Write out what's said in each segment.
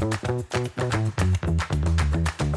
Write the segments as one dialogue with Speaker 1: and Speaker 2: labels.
Speaker 1: Thank you.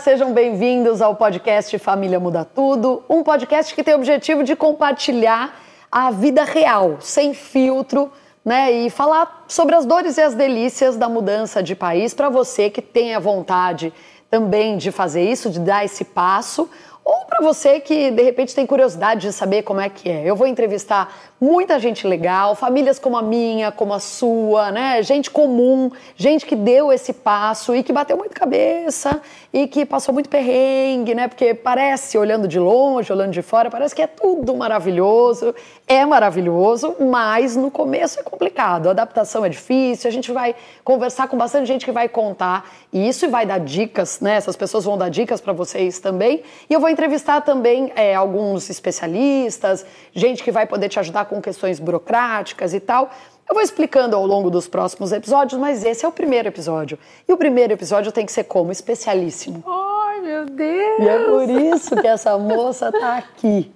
Speaker 1: Sejam bem-vindos ao podcast Família Muda Tudo, um podcast que tem o objetivo de compartilhar a vida real, sem filtro, né? E falar sobre as dores e as delícias da mudança de país para você que tem a vontade também de fazer isso, de dar esse passo, ou para você que de repente tem curiosidade de saber como é que é. Eu vou entrevistar muita gente legal, famílias como a minha, como a sua, né? Gente comum, gente que deu esse passo e que bateu muito cabeça e que passou muito perrengue, né? Porque parece, olhando de longe, olhando de fora, parece que é tudo maravilhoso. É maravilhoso, mas no começo é complicado. A adaptação é difícil, a gente vai conversar com bastante gente que vai contar isso e vai dar dicas, né? Essas pessoas vão dar dicas para vocês também. E eu vou entrevistar também é, alguns especialistas, gente que vai poder te ajudar com questões burocráticas e tal. Eu vou explicando ao longo dos próximos episódios, mas esse é o primeiro episódio. E o primeiro episódio tem que ser como? Especialíssimo.
Speaker 2: Ai, meu Deus!
Speaker 1: E é por isso que essa moça tá aqui.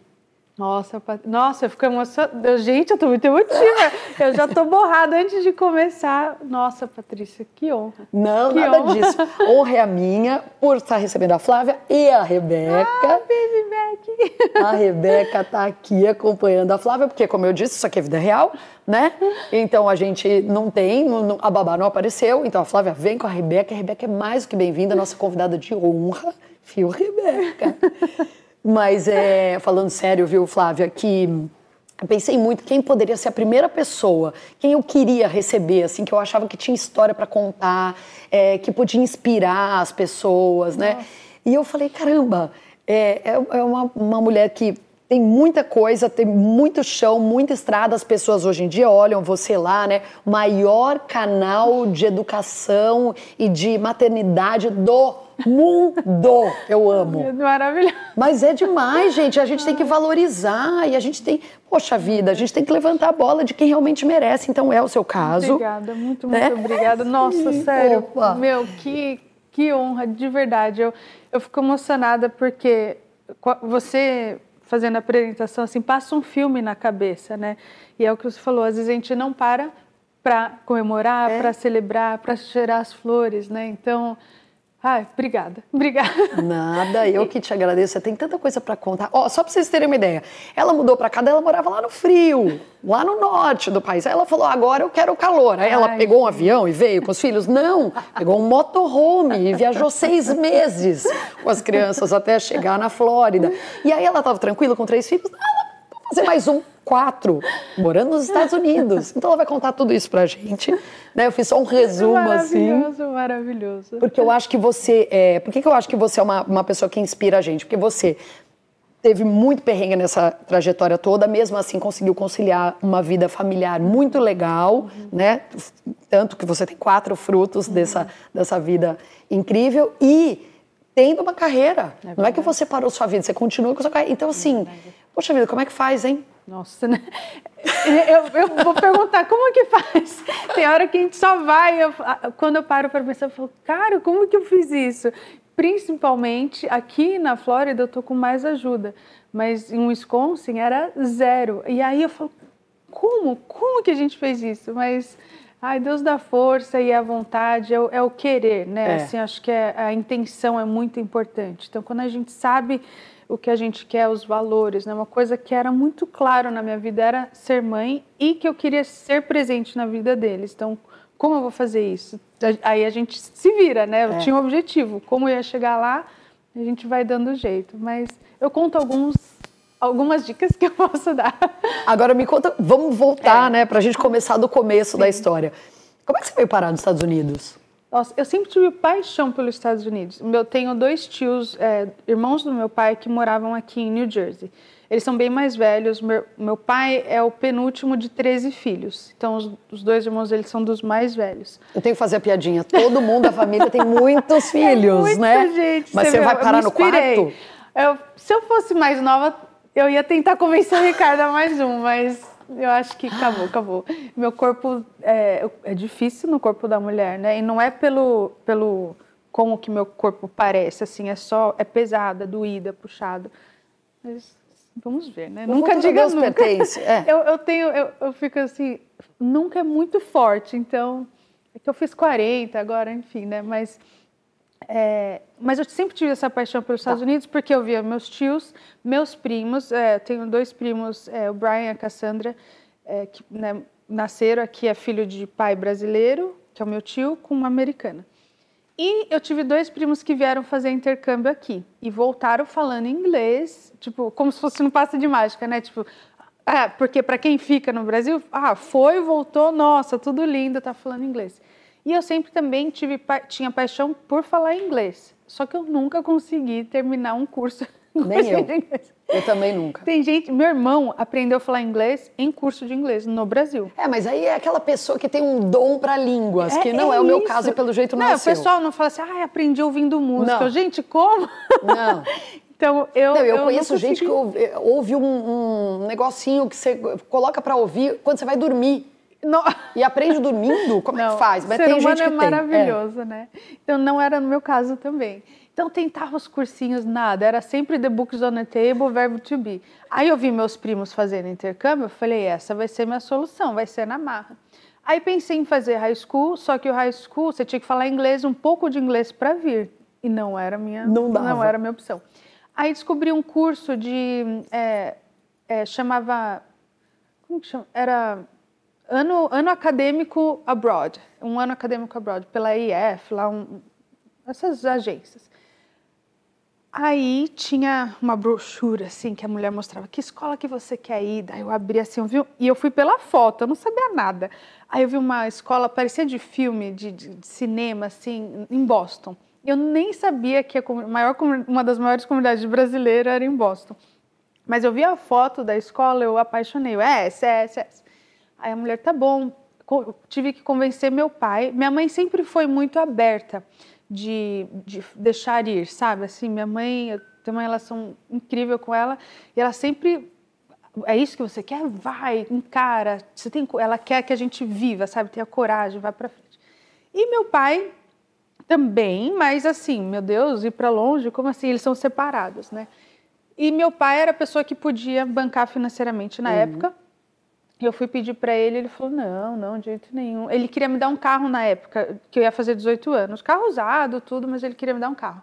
Speaker 2: Nossa, nossa, eu fico emocionada. Gente, eu tô muito emotiva. Eu já tô borrada antes de começar. Nossa, Patrícia, que honra.
Speaker 1: Não,
Speaker 2: que
Speaker 1: nada
Speaker 2: honra.
Speaker 1: disso. Honra é a minha por estar recebendo a Flávia e a Rebeca.
Speaker 2: Ah, baby back.
Speaker 1: A Rebeca tá aqui acompanhando a Flávia, porque, como eu disse, isso aqui é vida real, né? Então a gente não tem, a babá não apareceu, então a Flávia vem com a Rebeca. A Rebeca é mais do que bem-vinda, nossa convidada de honra, fio Rebeca. Mas é, falando sério, viu, Flávia, que eu pensei muito quem poderia ser a primeira pessoa, quem eu queria receber, assim, que eu achava que tinha história para contar, é, que podia inspirar as pessoas, né? Nossa. E eu falei, caramba, é, é uma, uma mulher que tem muita coisa, tem muito chão, muita estrada. As pessoas hoje em dia olham você lá, né? Maior canal de educação e de maternidade do mundo. Eu amo.
Speaker 2: Maravilhoso.
Speaker 1: Mas é demais, gente. A gente tem que valorizar e a gente tem, poxa vida, a gente tem que levantar a bola de quem realmente merece. Então é o seu caso.
Speaker 2: Obrigada, muito, muito né? obrigada. Nossa, sério. Opa. Meu, que, que honra, de verdade. Eu, eu fico emocionada porque você fazendo a apresentação, assim, passa um filme na cabeça, né? E é o que você falou, às vezes a gente não para para comemorar, é. para celebrar, para cheirar as flores, né? Então, Ai, obrigada, obrigada.
Speaker 1: Nada, eu que te agradeço. Você tem tanta coisa para contar. Ó, só para vocês terem uma ideia. Ela mudou para cá, ela morava lá no frio, lá no norte do país. Aí ela falou: agora eu quero o calor. Aí ela Ai, pegou um avião e veio com os filhos? Não, pegou um motorhome e viajou seis meses com as crianças até chegar na Flórida. E aí ela estava tranquila com três filhos. Vou fazer mais um quatro, morando nos Estados Unidos. Então ela vai contar tudo isso pra gente. Né? Eu fiz só um resumo assim.
Speaker 2: Maravilhoso, maravilhoso.
Speaker 1: Porque eu acho que você. É... Por que, que eu acho que você é uma, uma pessoa que inspira a gente? Porque você teve muito perrengue nessa trajetória toda, mesmo assim conseguiu conciliar uma vida familiar muito legal, uhum. né? Tanto que você tem quatro frutos uhum. dessa, dessa vida incrível e tendo uma carreira. É não é que você parou sua vida, você continua com sua carreira. Então, assim, é poxa vida, como é que faz, hein?
Speaker 2: Nossa, né? Eu, eu, vou perguntar como que faz. Tem hora que a gente só vai. Eu, quando eu paro para pensar, eu falo, cara, como que eu fiz isso? Principalmente aqui na Flórida eu tô com mais ajuda, mas em Wisconsin era zero. E aí eu falo, como? Como que a gente fez isso? Mas ai, Deus dá força e a vontade é o, é o querer, né? É. Assim, acho que é, a intenção é muito importante. Então, quando a gente sabe o que a gente quer, os valores, né? Uma coisa que era muito claro na minha vida era ser mãe e que eu queria ser presente na vida deles. Então, como eu vou fazer isso? Aí a gente se vira, né? Eu é. tinha um objetivo, como eu ia chegar lá, a gente vai dando jeito. Mas eu conto alguns algumas dicas que eu posso dar.
Speaker 1: Agora me conta, vamos voltar, é. né, para a gente começar do começo Sim. da história. Como é que você veio parar nos Estados Unidos?
Speaker 2: Nossa, eu sempre tive paixão pelos Estados Unidos. Eu tenho dois tios, é, irmãos do meu pai, que moravam aqui em New Jersey. Eles são bem mais velhos. Meu, meu pai é o penúltimo de 13 filhos. Então, os, os, dois irmãos eles são dos mais velhos.
Speaker 1: Eu tenho que fazer a piadinha. Todo mundo da família tem muitos filhos,
Speaker 2: é
Speaker 1: né?
Speaker 2: Gente,
Speaker 1: Mas você, vai parar no quarto?
Speaker 2: Eu, se eu fosse mais nova, eu ia tentar convencer o Ricardo a mais um, mas eu acho que acabou, acabou. Meu corpo é, é difícil no corpo da mulher, né? E não é pelo, pelo como que meu corpo parece, assim, é só é pesado, é doído, é puxado. Mas vamos ver, né?
Speaker 1: O
Speaker 2: nunca diga nunca.
Speaker 1: pertence. É.
Speaker 2: Eu, eu tenho, eu, eu fico assim, nunca é muito forte, então é que eu fiz 40 agora, enfim, né? Mas é, mas eu sempre tive essa paixão pelos Estados tá. Unidos porque eu via meus tios, meus primos, é, tenho dois primos, é, o Brian e a Cassandra, é, que né, nasceram aqui, é filho de pai brasileiro, que é o meu tio, com uma americana. E eu tive dois primos que vieram fazer intercâmbio aqui e voltaram falando inglês, tipo, como se fosse no passe de mágica, né? Tipo, ah, porque para quem fica no Brasil, ah, foi, voltou, nossa, tudo lindo, tá falando inglês. E eu sempre também tive, tinha paixão por falar inglês. Só que eu nunca consegui terminar um curso.
Speaker 1: Nem eu. Eu também nunca.
Speaker 2: Tem gente, meu irmão aprendeu a falar inglês em curso de inglês no Brasil.
Speaker 1: É, mas aí é aquela pessoa que tem um dom para línguas, é, que não é, é, o meu isso. caso e pelo jeito não,
Speaker 2: não é o pessoal não fala assim, ah, aprendi ouvindo música. Não. Gente, como?
Speaker 1: Não.
Speaker 2: então, eu
Speaker 1: Não, eu,
Speaker 2: eu
Speaker 1: conheço gente que ouve, ouve um, um negocinho que você coloca para ouvir quando você vai dormir. Não. E aprende dormindo? Como não, é que faz?
Speaker 2: Mas ser tem humano gente que é maravilhoso, é. né? Então não era no meu caso também. Então tentava os cursinhos, nada. Era sempre the books on the table, verbo to be. Aí eu vi meus primos fazendo intercâmbio, eu falei, essa vai ser minha solução, vai ser na marra. Aí pensei em fazer high school, só que o high school você tinha que falar inglês, um pouco de inglês para vir. E não era minha,
Speaker 1: não,
Speaker 2: não era minha opção. Aí descobri um curso de. É, é, chamava. Como que chama? Era ano, ano acadêmico abroad, um ano acadêmico abroad, pela IF, lá um, essas agências. Aí tinha uma brochura assim que a mulher mostrava que escola que você quer ir. Daí eu abri assim, eu vi, e eu fui pela foto, eu não sabia nada. Aí eu vi uma escola parecia de filme, de, de, de cinema assim, em Boston. Eu nem sabia que a maior, uma das maiores comunidades brasileiras era em Boston. Mas eu vi a foto da escola, eu apaixonei. É, essa, é, essa, essa. Aí a mulher, tá bom. Tive que convencer meu pai. Minha mãe sempre foi muito aberta de, de deixar ir, sabe? Assim, minha mãe, eu tenho uma relação incrível com ela e ela sempre é isso que você quer? Vai, encara. Você tem, ela quer que a gente viva, sabe? Tenha coragem, vai para frente. E meu pai também, mas assim, meu Deus, ir para longe, como assim? Eles são separados, né? E meu pai era a pessoa que podia bancar financeiramente na uhum. época. Eu fui pedir para ele, ele falou: não, não, de jeito nenhum. Ele queria me dar um carro na época, que eu ia fazer 18 anos. Carro usado, tudo, mas ele queria me dar um carro.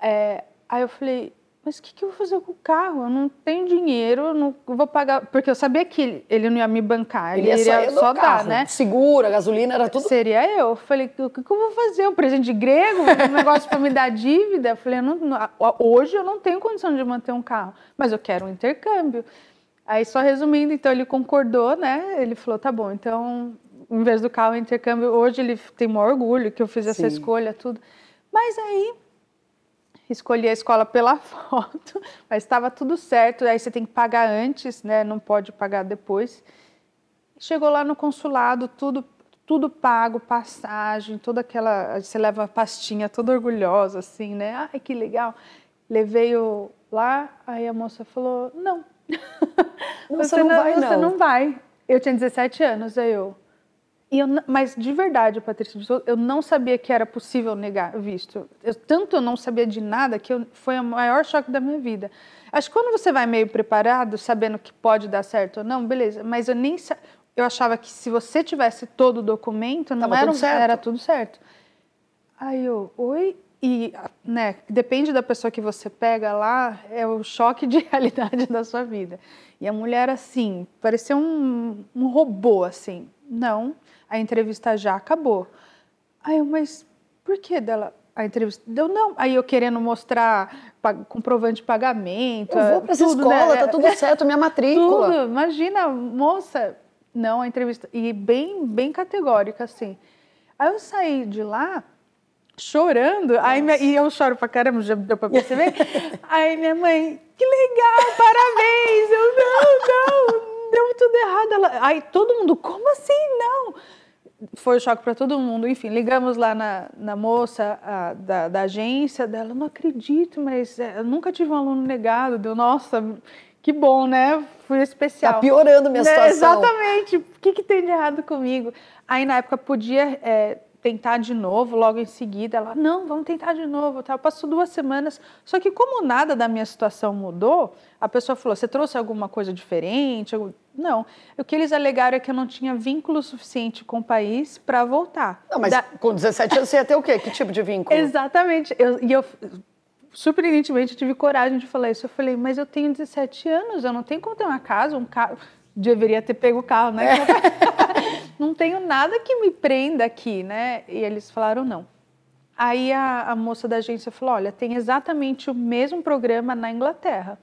Speaker 2: É, aí eu falei: mas o que, que, eu vou fazer com o carro? Eu não tenho dinheiro, não vou pagar. Porque eu sabia que ele, ele não ia me bancar, ele, ele
Speaker 1: ia
Speaker 2: só,
Speaker 1: dar,
Speaker 2: né?
Speaker 1: Segura, gasolina, era tudo.
Speaker 2: Seria eu. Eu falei: o que, que, eu vou fazer? Um presente de grego? Um negócio para me dar dívida? Eu falei: não, não, hoje eu não tenho condição de manter um carro, mas eu quero um intercâmbio. Aí, só resumindo, então ele concordou, né? Ele falou: tá bom, então, em vez do carro intercâmbio, hoje ele tem maior orgulho que eu fiz essa Sim. escolha, tudo. Mas aí, escolhi a escola pela foto, mas estava tudo certo. Aí você tem que pagar antes, né? Não pode pagar depois. Chegou lá no consulado, tudo tudo pago, passagem, toda aquela. Você leva a pastinha toda orgulhosa, assim, né? Ai, que legal. Levei o lá, aí a moça falou: não,
Speaker 1: você, você, não, vai,
Speaker 2: você não. não vai. Eu tinha 17 anos, aí eu. E eu, mas de verdade, Patrícia, eu não sabia que era possível negar visto. Eu tanto não sabia de nada que eu, foi o maior choque da minha vida. Acho que quando você vai meio preparado, sabendo que pode dar certo ou não, beleza. Mas eu nem eu achava que se você tivesse todo o documento, não era, tudo era tudo certo. Aí eu, oi, e, né, depende da pessoa que você pega lá, é o choque de realidade da sua vida. E a mulher, assim, parecia um, um robô, assim. Não, a entrevista já acabou. Aí eu, mas por que dela? A entrevista deu não. Aí eu querendo mostrar comprovante de pagamento.
Speaker 1: Eu vou para essa tudo, escola, né? tá tudo certo, minha matrícula.
Speaker 2: Tudo, imagina, moça. Não, a entrevista. E bem, bem categórica, assim. Aí eu saí de lá chorando. Aí minha, e eu choro pra caramba, já deu pra perceber. aí minha mãe, que legal, parabéns! Eu, não, não, deu tudo errado. Ela, aí todo mundo, como assim não? Foi um choque para todo mundo. Enfim, ligamos lá na, na moça a, da, da agência dela, não acredito, mas é, eu nunca tive um aluno negado. Deu, nossa, que bom, né? Fui especial.
Speaker 1: Tá piorando minha
Speaker 2: né?
Speaker 1: situação.
Speaker 2: Exatamente. O que, que tem de errado comigo? Aí na época podia é, tentar de novo, logo em seguida. Ela, não, vamos tentar de novo. Tá? Passou duas semanas. Só que como nada da minha situação mudou, a pessoa falou, você trouxe alguma coisa diferente? Eu, não. O que eles alegaram é que eu não tinha vínculo suficiente com o país para voltar.
Speaker 1: Não, mas
Speaker 2: da...
Speaker 1: com 17 anos você ia ter o quê? Que tipo de vínculo?
Speaker 2: Exatamente. Eu, e eu surpreendentemente, tive coragem de falar isso. Eu falei, mas eu tenho 17 anos, eu não tenho como ter uma casa, um carro. Deveria ter pego o carro, né? É. não tenho nada que me prenda aqui, né? E eles falaram não. Aí a, a moça da agência falou: olha, tem exatamente o mesmo programa na Inglaterra.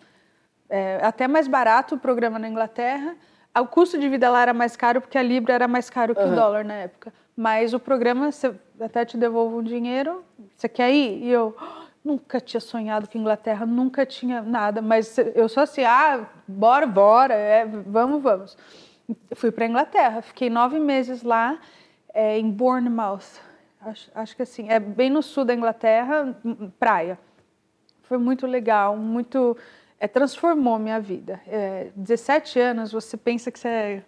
Speaker 2: É, até mais barato o programa na Inglaterra. O custo de vida lá era mais caro porque a libra era mais caro que uhum. o dólar na época. Mas o programa, você até te devolve um dinheiro, você quer ir? E eu, Nunca tinha sonhado com Inglaterra, nunca tinha nada, mas eu sou assim, ah, bora, bora, é, vamos, vamos. Fui para Inglaterra, fiquei nove meses lá, é, em Bournemouth, acho, acho que assim, é bem no sul da Inglaterra, praia. Foi muito legal, muito, é, transformou minha vida. É, 17 anos, você pensa que você é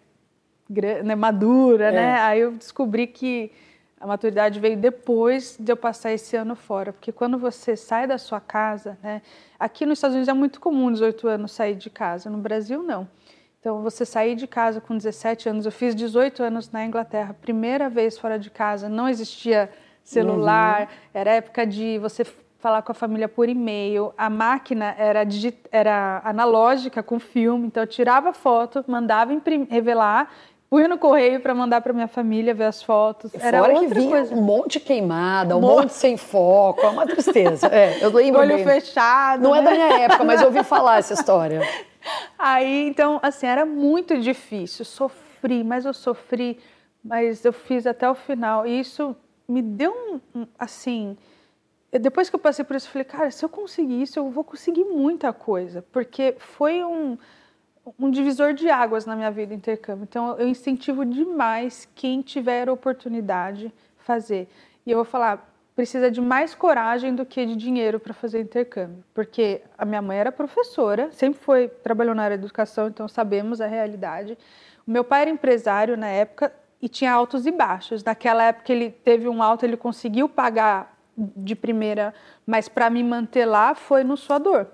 Speaker 2: né, madura, né? é. né? Aí eu descobri que a maturidade veio depois de eu passar esse ano fora, porque quando você sai da sua casa, né? Aqui nos Estados Unidos é muito comum 18 anos sair de casa, no Brasil não. Então você sair de casa com 17 anos, eu fiz 18 anos na Inglaterra, primeira vez fora de casa, não existia celular, uhum. era época de você falar com a família por e-mail, a máquina era, era analógica com filme, então eu tirava foto, mandava revelar Fui no correio para mandar para minha família ver as fotos.
Speaker 1: Era Fora outra que vinha coisa. um monte queimada, um monte sem foco, é uma tristeza. É, eu lembro
Speaker 2: Olho
Speaker 1: bem.
Speaker 2: fechado.
Speaker 1: Não
Speaker 2: né?
Speaker 1: é da minha época, mas eu ouvi falar essa história.
Speaker 2: Aí, então, assim, era muito difícil. Sofri, mas eu sofri, mas eu fiz até o final. E isso me deu um, assim, depois que eu passei por isso, eu falei, cara, se eu conseguir isso, eu vou conseguir muita coisa, porque foi um um divisor de águas na minha vida intercâmbio. Então eu incentivo demais quem tiver oportunidade fazer. E eu vou falar, precisa de mais coragem do que de dinheiro para fazer intercâmbio, porque a minha mãe era professora, sempre foi trabalhou na área da educação, então sabemos a realidade. O meu pai era empresário na época e tinha altos e baixos. Naquela época ele teve um alto, ele conseguiu pagar de primeira, mas para me manter lá foi no suador.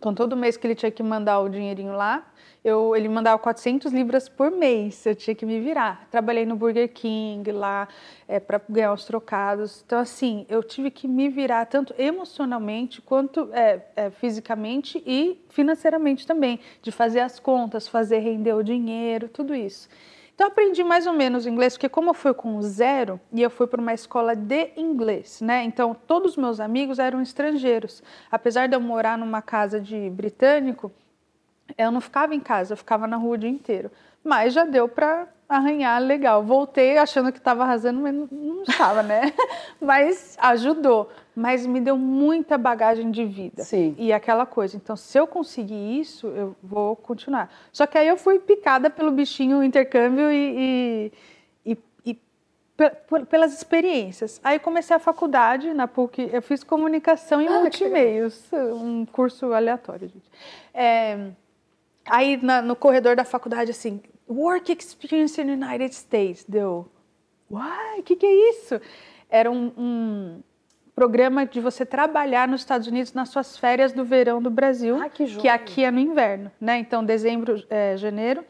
Speaker 2: Então todo mês que ele tinha que mandar o dinheirinho lá, eu, ele mandava 400 libras por mês, eu tinha que me virar. Trabalhei no Burger King lá é, para ganhar os trocados. Então, assim, eu tive que me virar tanto emocionalmente quanto é, é, fisicamente e financeiramente também, de fazer as contas, fazer render o dinheiro, tudo isso. Então, aprendi mais ou menos inglês, porque como eu fui com zero e eu fui para uma escola de inglês, né? Então, todos os meus amigos eram estrangeiros. Apesar de eu morar numa casa de britânico, eu não ficava em casa, eu ficava na rua o dia inteiro. Mas já deu para arranhar legal. Voltei achando que estava arrasando, mas não estava, né? mas ajudou. Mas me deu muita bagagem de vida.
Speaker 1: Sim.
Speaker 2: E aquela coisa. Então, se eu conseguir isso, eu vou continuar. Só que aí eu fui picada pelo bichinho intercâmbio e, e, e, e pelas experiências. Aí comecei a faculdade na PUC. Eu fiz comunicação e ah, multimeios. Um curso aleatório, gente. É, Aí na, no corredor da faculdade, assim, Work Experience in the United States. Deu, uai, o que, que é isso? Era um, um, programa de você trabalhar nos Estados Unidos nas suas férias do verão do Brasil,
Speaker 1: ah, que,
Speaker 2: que, aqui é no inverno, né? Então, dezembro, é, janeiro.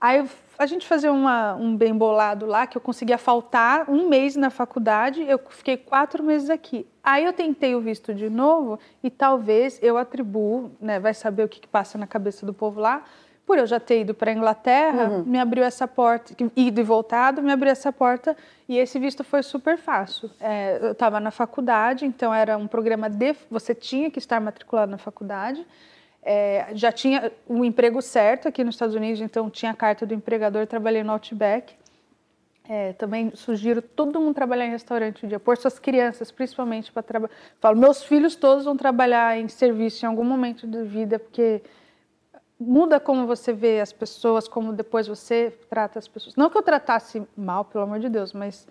Speaker 2: Aí a gente fazia uma, um bem bolado lá, que eu conseguia faltar um mês na faculdade, eu fiquei quatro meses aqui. Aí eu tentei o visto de novo e talvez eu atribuo, né, vai saber o que, que passa na cabeça do povo lá, por eu já ter ido para a Inglaterra, uhum. me abriu essa porta, ido e voltado, me abriu essa porta e esse visto foi super fácil. É, eu estava na faculdade, então era um programa de. Você tinha que estar matriculado na faculdade. É, já tinha um emprego certo aqui nos Estados Unidos, então tinha a carta do empregador, trabalhei no Outback. É, também sugiro todo mundo trabalhar em restaurante um dia, pôr suas crianças principalmente para trabalhar. Falo, meus filhos todos vão trabalhar em serviço em algum momento da vida, porque muda como você vê as pessoas, como depois você trata as pessoas. Não que eu tratasse mal, pelo amor de Deus, mas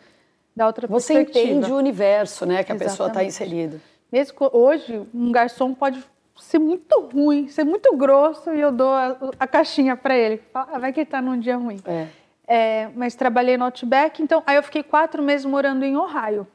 Speaker 2: da outra
Speaker 1: você
Speaker 2: perspectiva.
Speaker 1: Você entende o universo, né, que a tá Exatamente. pessoa está inserida.
Speaker 2: Mesmo hoje, um garçom pode ser muito ruim, ser muito grosso e eu dou a, a caixinha para ele. Ah, vai que ele está num dia ruim.
Speaker 1: É.
Speaker 2: É, mas trabalhei no Outback, então aí eu fiquei quatro meses morando em Ohio.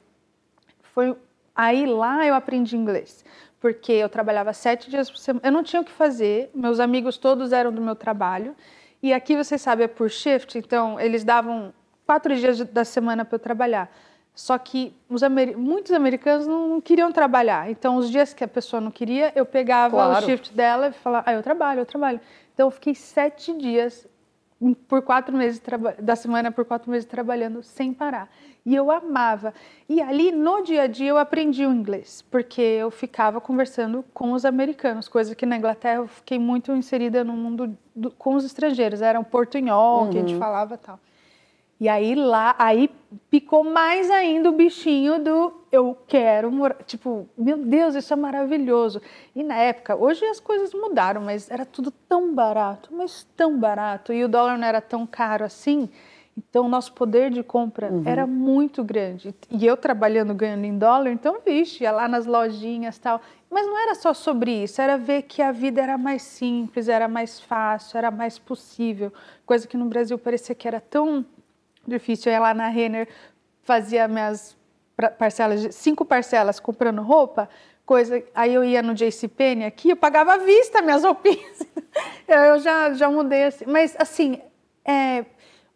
Speaker 2: Foi aí lá eu aprendi inglês, porque eu trabalhava sete dias por semana. Eu não tinha o que fazer, meus amigos todos eram do meu trabalho e aqui você sabe é por shift, então eles davam quatro dias da semana para eu trabalhar. Só que amer... muitos americanos não, não, queriam trabalhar. Então, os dias que a pessoa não queria, eu pegava claro. o shift dela e falava, ah, eu trabalho, eu trabalho. Então, eu fiquei sete dias por quatro meses da semana por quatro meses trabalhando sem parar e eu amava e ali no dia a dia eu aprendi o inglês porque eu ficava conversando com os americanos coisa que na Inglaterra eu fiquei muito inserida no mundo do, com os estrangeiros era um portunhol uhum. que a gente uhum. falava tal e aí lá, aí picou mais ainda o bichinho do eu quero morar. Tipo, meu Deus, isso é maravilhoso. E na época, hoje as coisas mudaram, mas era tudo tão barato, mas tão barato. E o dólar não era tão caro assim. Então, o nosso poder de compra uhum. era muito grande. E eu trabalhando, ganhando em dólar, então, vixe, ia lá nas lojinhas tal. Mas não era só sobre isso, era ver que a vida era mais simples, era mais fácil, era mais possível. Coisa que no Brasil parecia que era tão difícil. Eu ia lá na Renner, fazia minhas parcelas, cinco parcelas comprando roupa, coisa. Aí eu ia no JCPenney aqui, eu pagava à vista minhas roupinhas. eu já, já mudei assim. Mas assim, é,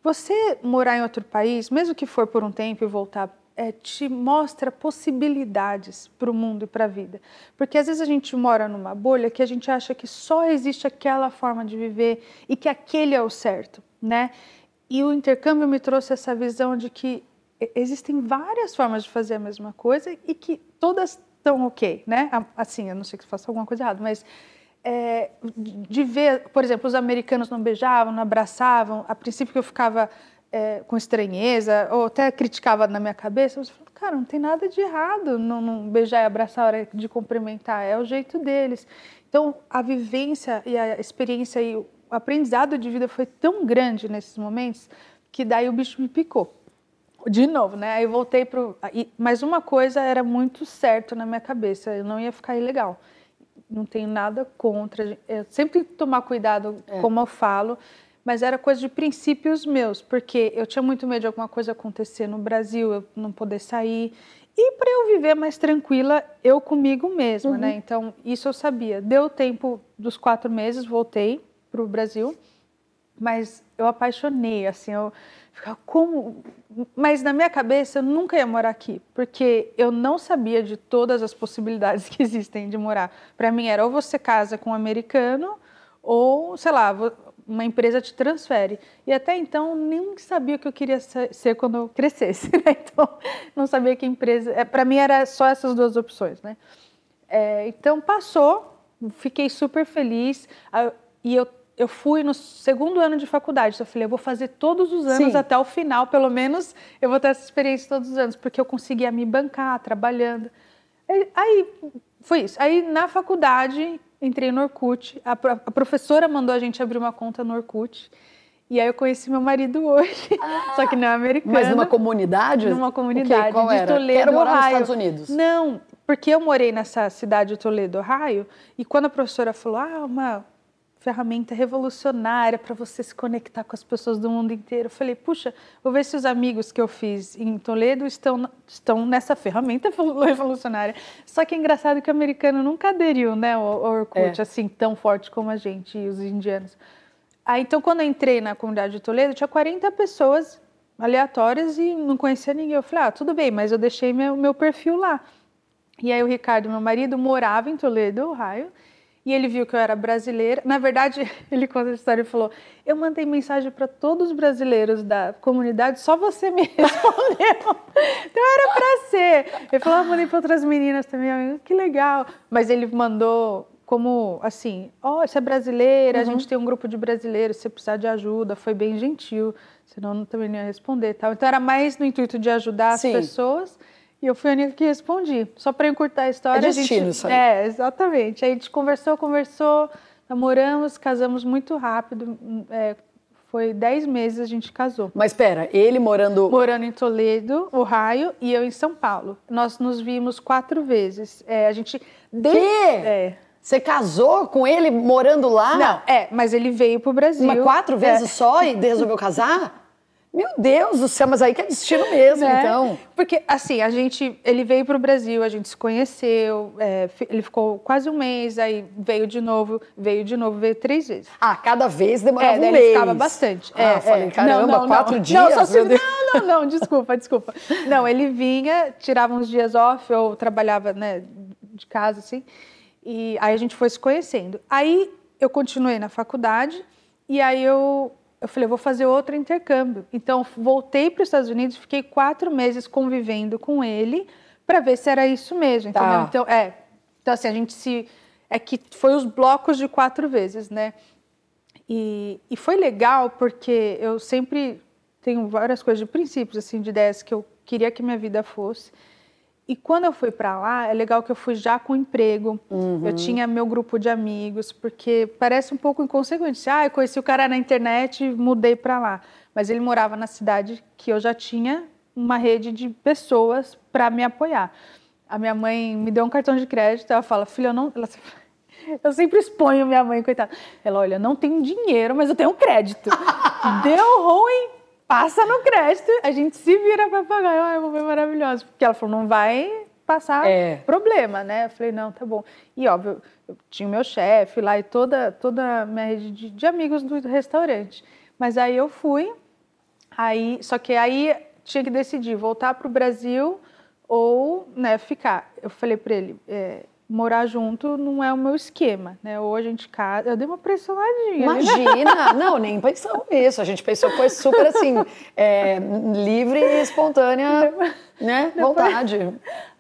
Speaker 2: você morar em outro país, mesmo que for por um tempo e voltar, é, te mostra possibilidades para o mundo e para a vida. Porque às vezes a gente mora numa bolha que a gente acha que só existe aquela forma de viver e que aquele é o certo, né? E o intercâmbio me trouxe essa visão de que existem várias formas de fazer a mesma coisa e que todas estão ok, né? Assim, eu não sei que faça alguma coisa errada, mas é, de ver, por exemplo, os americanos não beijavam, não abraçavam. A princípio que eu ficava é, com estranheza ou até criticava na minha cabeça, eu falava, cara, não tem nada de errado não, não beijar e abraçar a hora de cumprimentar, é o jeito deles. Então, a vivência e a experiência e o aprendizado de vida foi tão grande nesses momentos que daí o bicho me picou. De novo, né? Aí voltei pro. Mas uma coisa era muito certo na minha cabeça: eu não ia ficar ilegal. Não tenho nada contra. Eu sempre tenho que tomar cuidado é. como eu falo, mas era coisa de princípios meus, porque eu tinha muito medo de alguma coisa acontecer no Brasil, eu não poder sair. E para eu viver mais tranquila, eu comigo mesma, né? uhum. né? Então, isso eu sabia. Deu tempo dos quatro meses, voltei para o Brasil, mas eu apaixonei, assim, eu ficava como... Mas na minha cabeça eu nunca ia morar aqui, porque eu não sabia de todas as possibilidades que existem de morar. Para mim era ou você casa com um americano, ou, sei lá, uma empresa te transfere. E até então nem sabia o que eu queria ser quando eu crescesse. Né? Então não sabia que empresa. É, Para mim era só essas duas opções, né? É, então passou, fiquei super feliz e eu eu fui no segundo ano de faculdade. Então eu falei, eu vou fazer todos os anos Sim. até o final, pelo menos eu vou ter essa experiência todos os anos, porque eu conseguia me bancar trabalhando. Aí foi isso. Aí na faculdade entrei no Orkut. A, a professora mandou a gente abrir uma conta no Orkut. E aí eu conheci meu marido hoje, ah, só que não é americano.
Speaker 1: Mas numa comunidade?
Speaker 2: Numa comunidade
Speaker 1: Qual
Speaker 2: de
Speaker 1: era?
Speaker 2: Toledo,
Speaker 1: Quero morar
Speaker 2: Ohio.
Speaker 1: nos Estados Unidos.
Speaker 2: Não, porque eu morei nessa cidade de Toledo, Ohio, e quando a professora falou, ah, uma ferramenta revolucionária para você se conectar com as pessoas do mundo inteiro. Eu falei, puxa, vou ver se os amigos que eu fiz em Toledo estão, estão nessa ferramenta revolucionária. Só que é engraçado que o americano nunca aderiu, né, ao Orkut, é. assim, tão forte como a gente e os indianos. Aí, então, quando eu entrei na comunidade de Toledo, tinha 40 pessoas aleatórias e não conhecia ninguém. Eu falei, ah, tudo bem, mas eu deixei meu, meu perfil lá. E aí o Ricardo, meu marido, morava em Toledo, Ohio, e ele viu que eu era brasileira. Na verdade, ele conta a história e falou: Eu mandei mensagem para todos os brasileiros da comunidade, só você me respondeu. então era para ser. Ele falou: ah, mandei para outras meninas também. Eu, que legal. Mas ele mandou como assim, ó, oh, você é brasileira, uhum. a gente tem um grupo de brasileiros, se você precisar de ajuda, foi bem gentil, senão eu também não ia responder, tal. Então era mais no intuito de ajudar Sim. as pessoas. E eu fui a única que respondi. Só para encurtar a história.
Speaker 1: É destino, a gente,
Speaker 2: aí. É, exatamente. Aí a gente conversou, conversou, namoramos, casamos muito rápido. É, foi dez meses a gente casou.
Speaker 1: Mas espera, ele morando.
Speaker 2: Morando em Toledo, Ohio, e eu em São Paulo. Nós nos vimos quatro vezes. É, a gente.
Speaker 1: De... É. Você casou com ele morando lá?
Speaker 2: Não, é, mas ele veio pro Brasil.
Speaker 1: Mas quatro vezes é. só e resolveu casar? Meu Deus do céu, mas aí que é destino mesmo, né? então.
Speaker 2: Porque, assim, a gente, ele veio para o Brasil, a gente se conheceu, é, ele ficou quase um mês, aí veio de novo, veio de novo, veio três vezes.
Speaker 1: Ah, cada vez demorava é, um mês. Ele
Speaker 2: ficava bastante.
Speaker 1: Ah, é, falei, é. caramba, não, não, quatro
Speaker 2: não.
Speaker 1: dias?
Speaker 2: Não, só não, não, não, desculpa, desculpa. Não, ele vinha, tirava uns dias off, ou trabalhava, né, de casa, assim, e aí a gente foi se conhecendo. Aí eu continuei na faculdade, e aí eu eu falei, eu vou fazer outro intercâmbio. Então, voltei para os Estados Unidos, fiquei quatro meses convivendo com ele para ver se era isso mesmo, tá. Então, é, então, assim, a gente se... É que foi os blocos de quatro vezes, né? E, e foi legal porque eu sempre tenho várias coisas de princípios, assim, de ideias que eu queria que minha vida fosse. E quando eu fui para lá, é legal que eu fui já com emprego. Uhum. Eu tinha meu grupo de amigos, porque parece um pouco inconsequente. Ah, eu conheci o cara na internet e mudei para lá. Mas ele morava na cidade que eu já tinha uma rede de pessoas para me apoiar. A minha mãe me deu um cartão de crédito, ela fala: "Filha, eu não, ela, eu sempre exponho minha mãe, coitada. Ela, olha, eu não tenho dinheiro, mas eu tenho crédito. Deu ruim, passa no crédito, a gente se vira para pagar. Ai, vou ver maravilhosa. Porque ela falou, não vai passar é. problema, né? Eu falei, não, tá bom. E óbvio, eu tinha o meu chefe lá e toda, toda a minha rede de, de amigos do restaurante. Mas aí eu fui, aí, só que aí tinha que decidir voltar para o Brasil ou né, ficar. Eu falei para ele, é, morar junto não é o meu esquema, né? Ou a gente casa. Eu dei uma pressionadinha.
Speaker 1: Imagina! não, nem pensamos nisso. A gente pensou foi super assim, é, livre e espontânea, né? Vontade.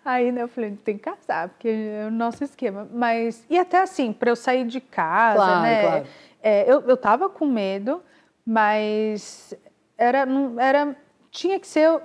Speaker 2: Aí né, eu falei, tem que casar, porque é o nosso esquema. Mas, e até assim, para eu sair de casa,
Speaker 1: claro,
Speaker 2: né?
Speaker 1: Claro.
Speaker 2: É, eu, eu tava com medo, mas era, não, era, tinha que ser,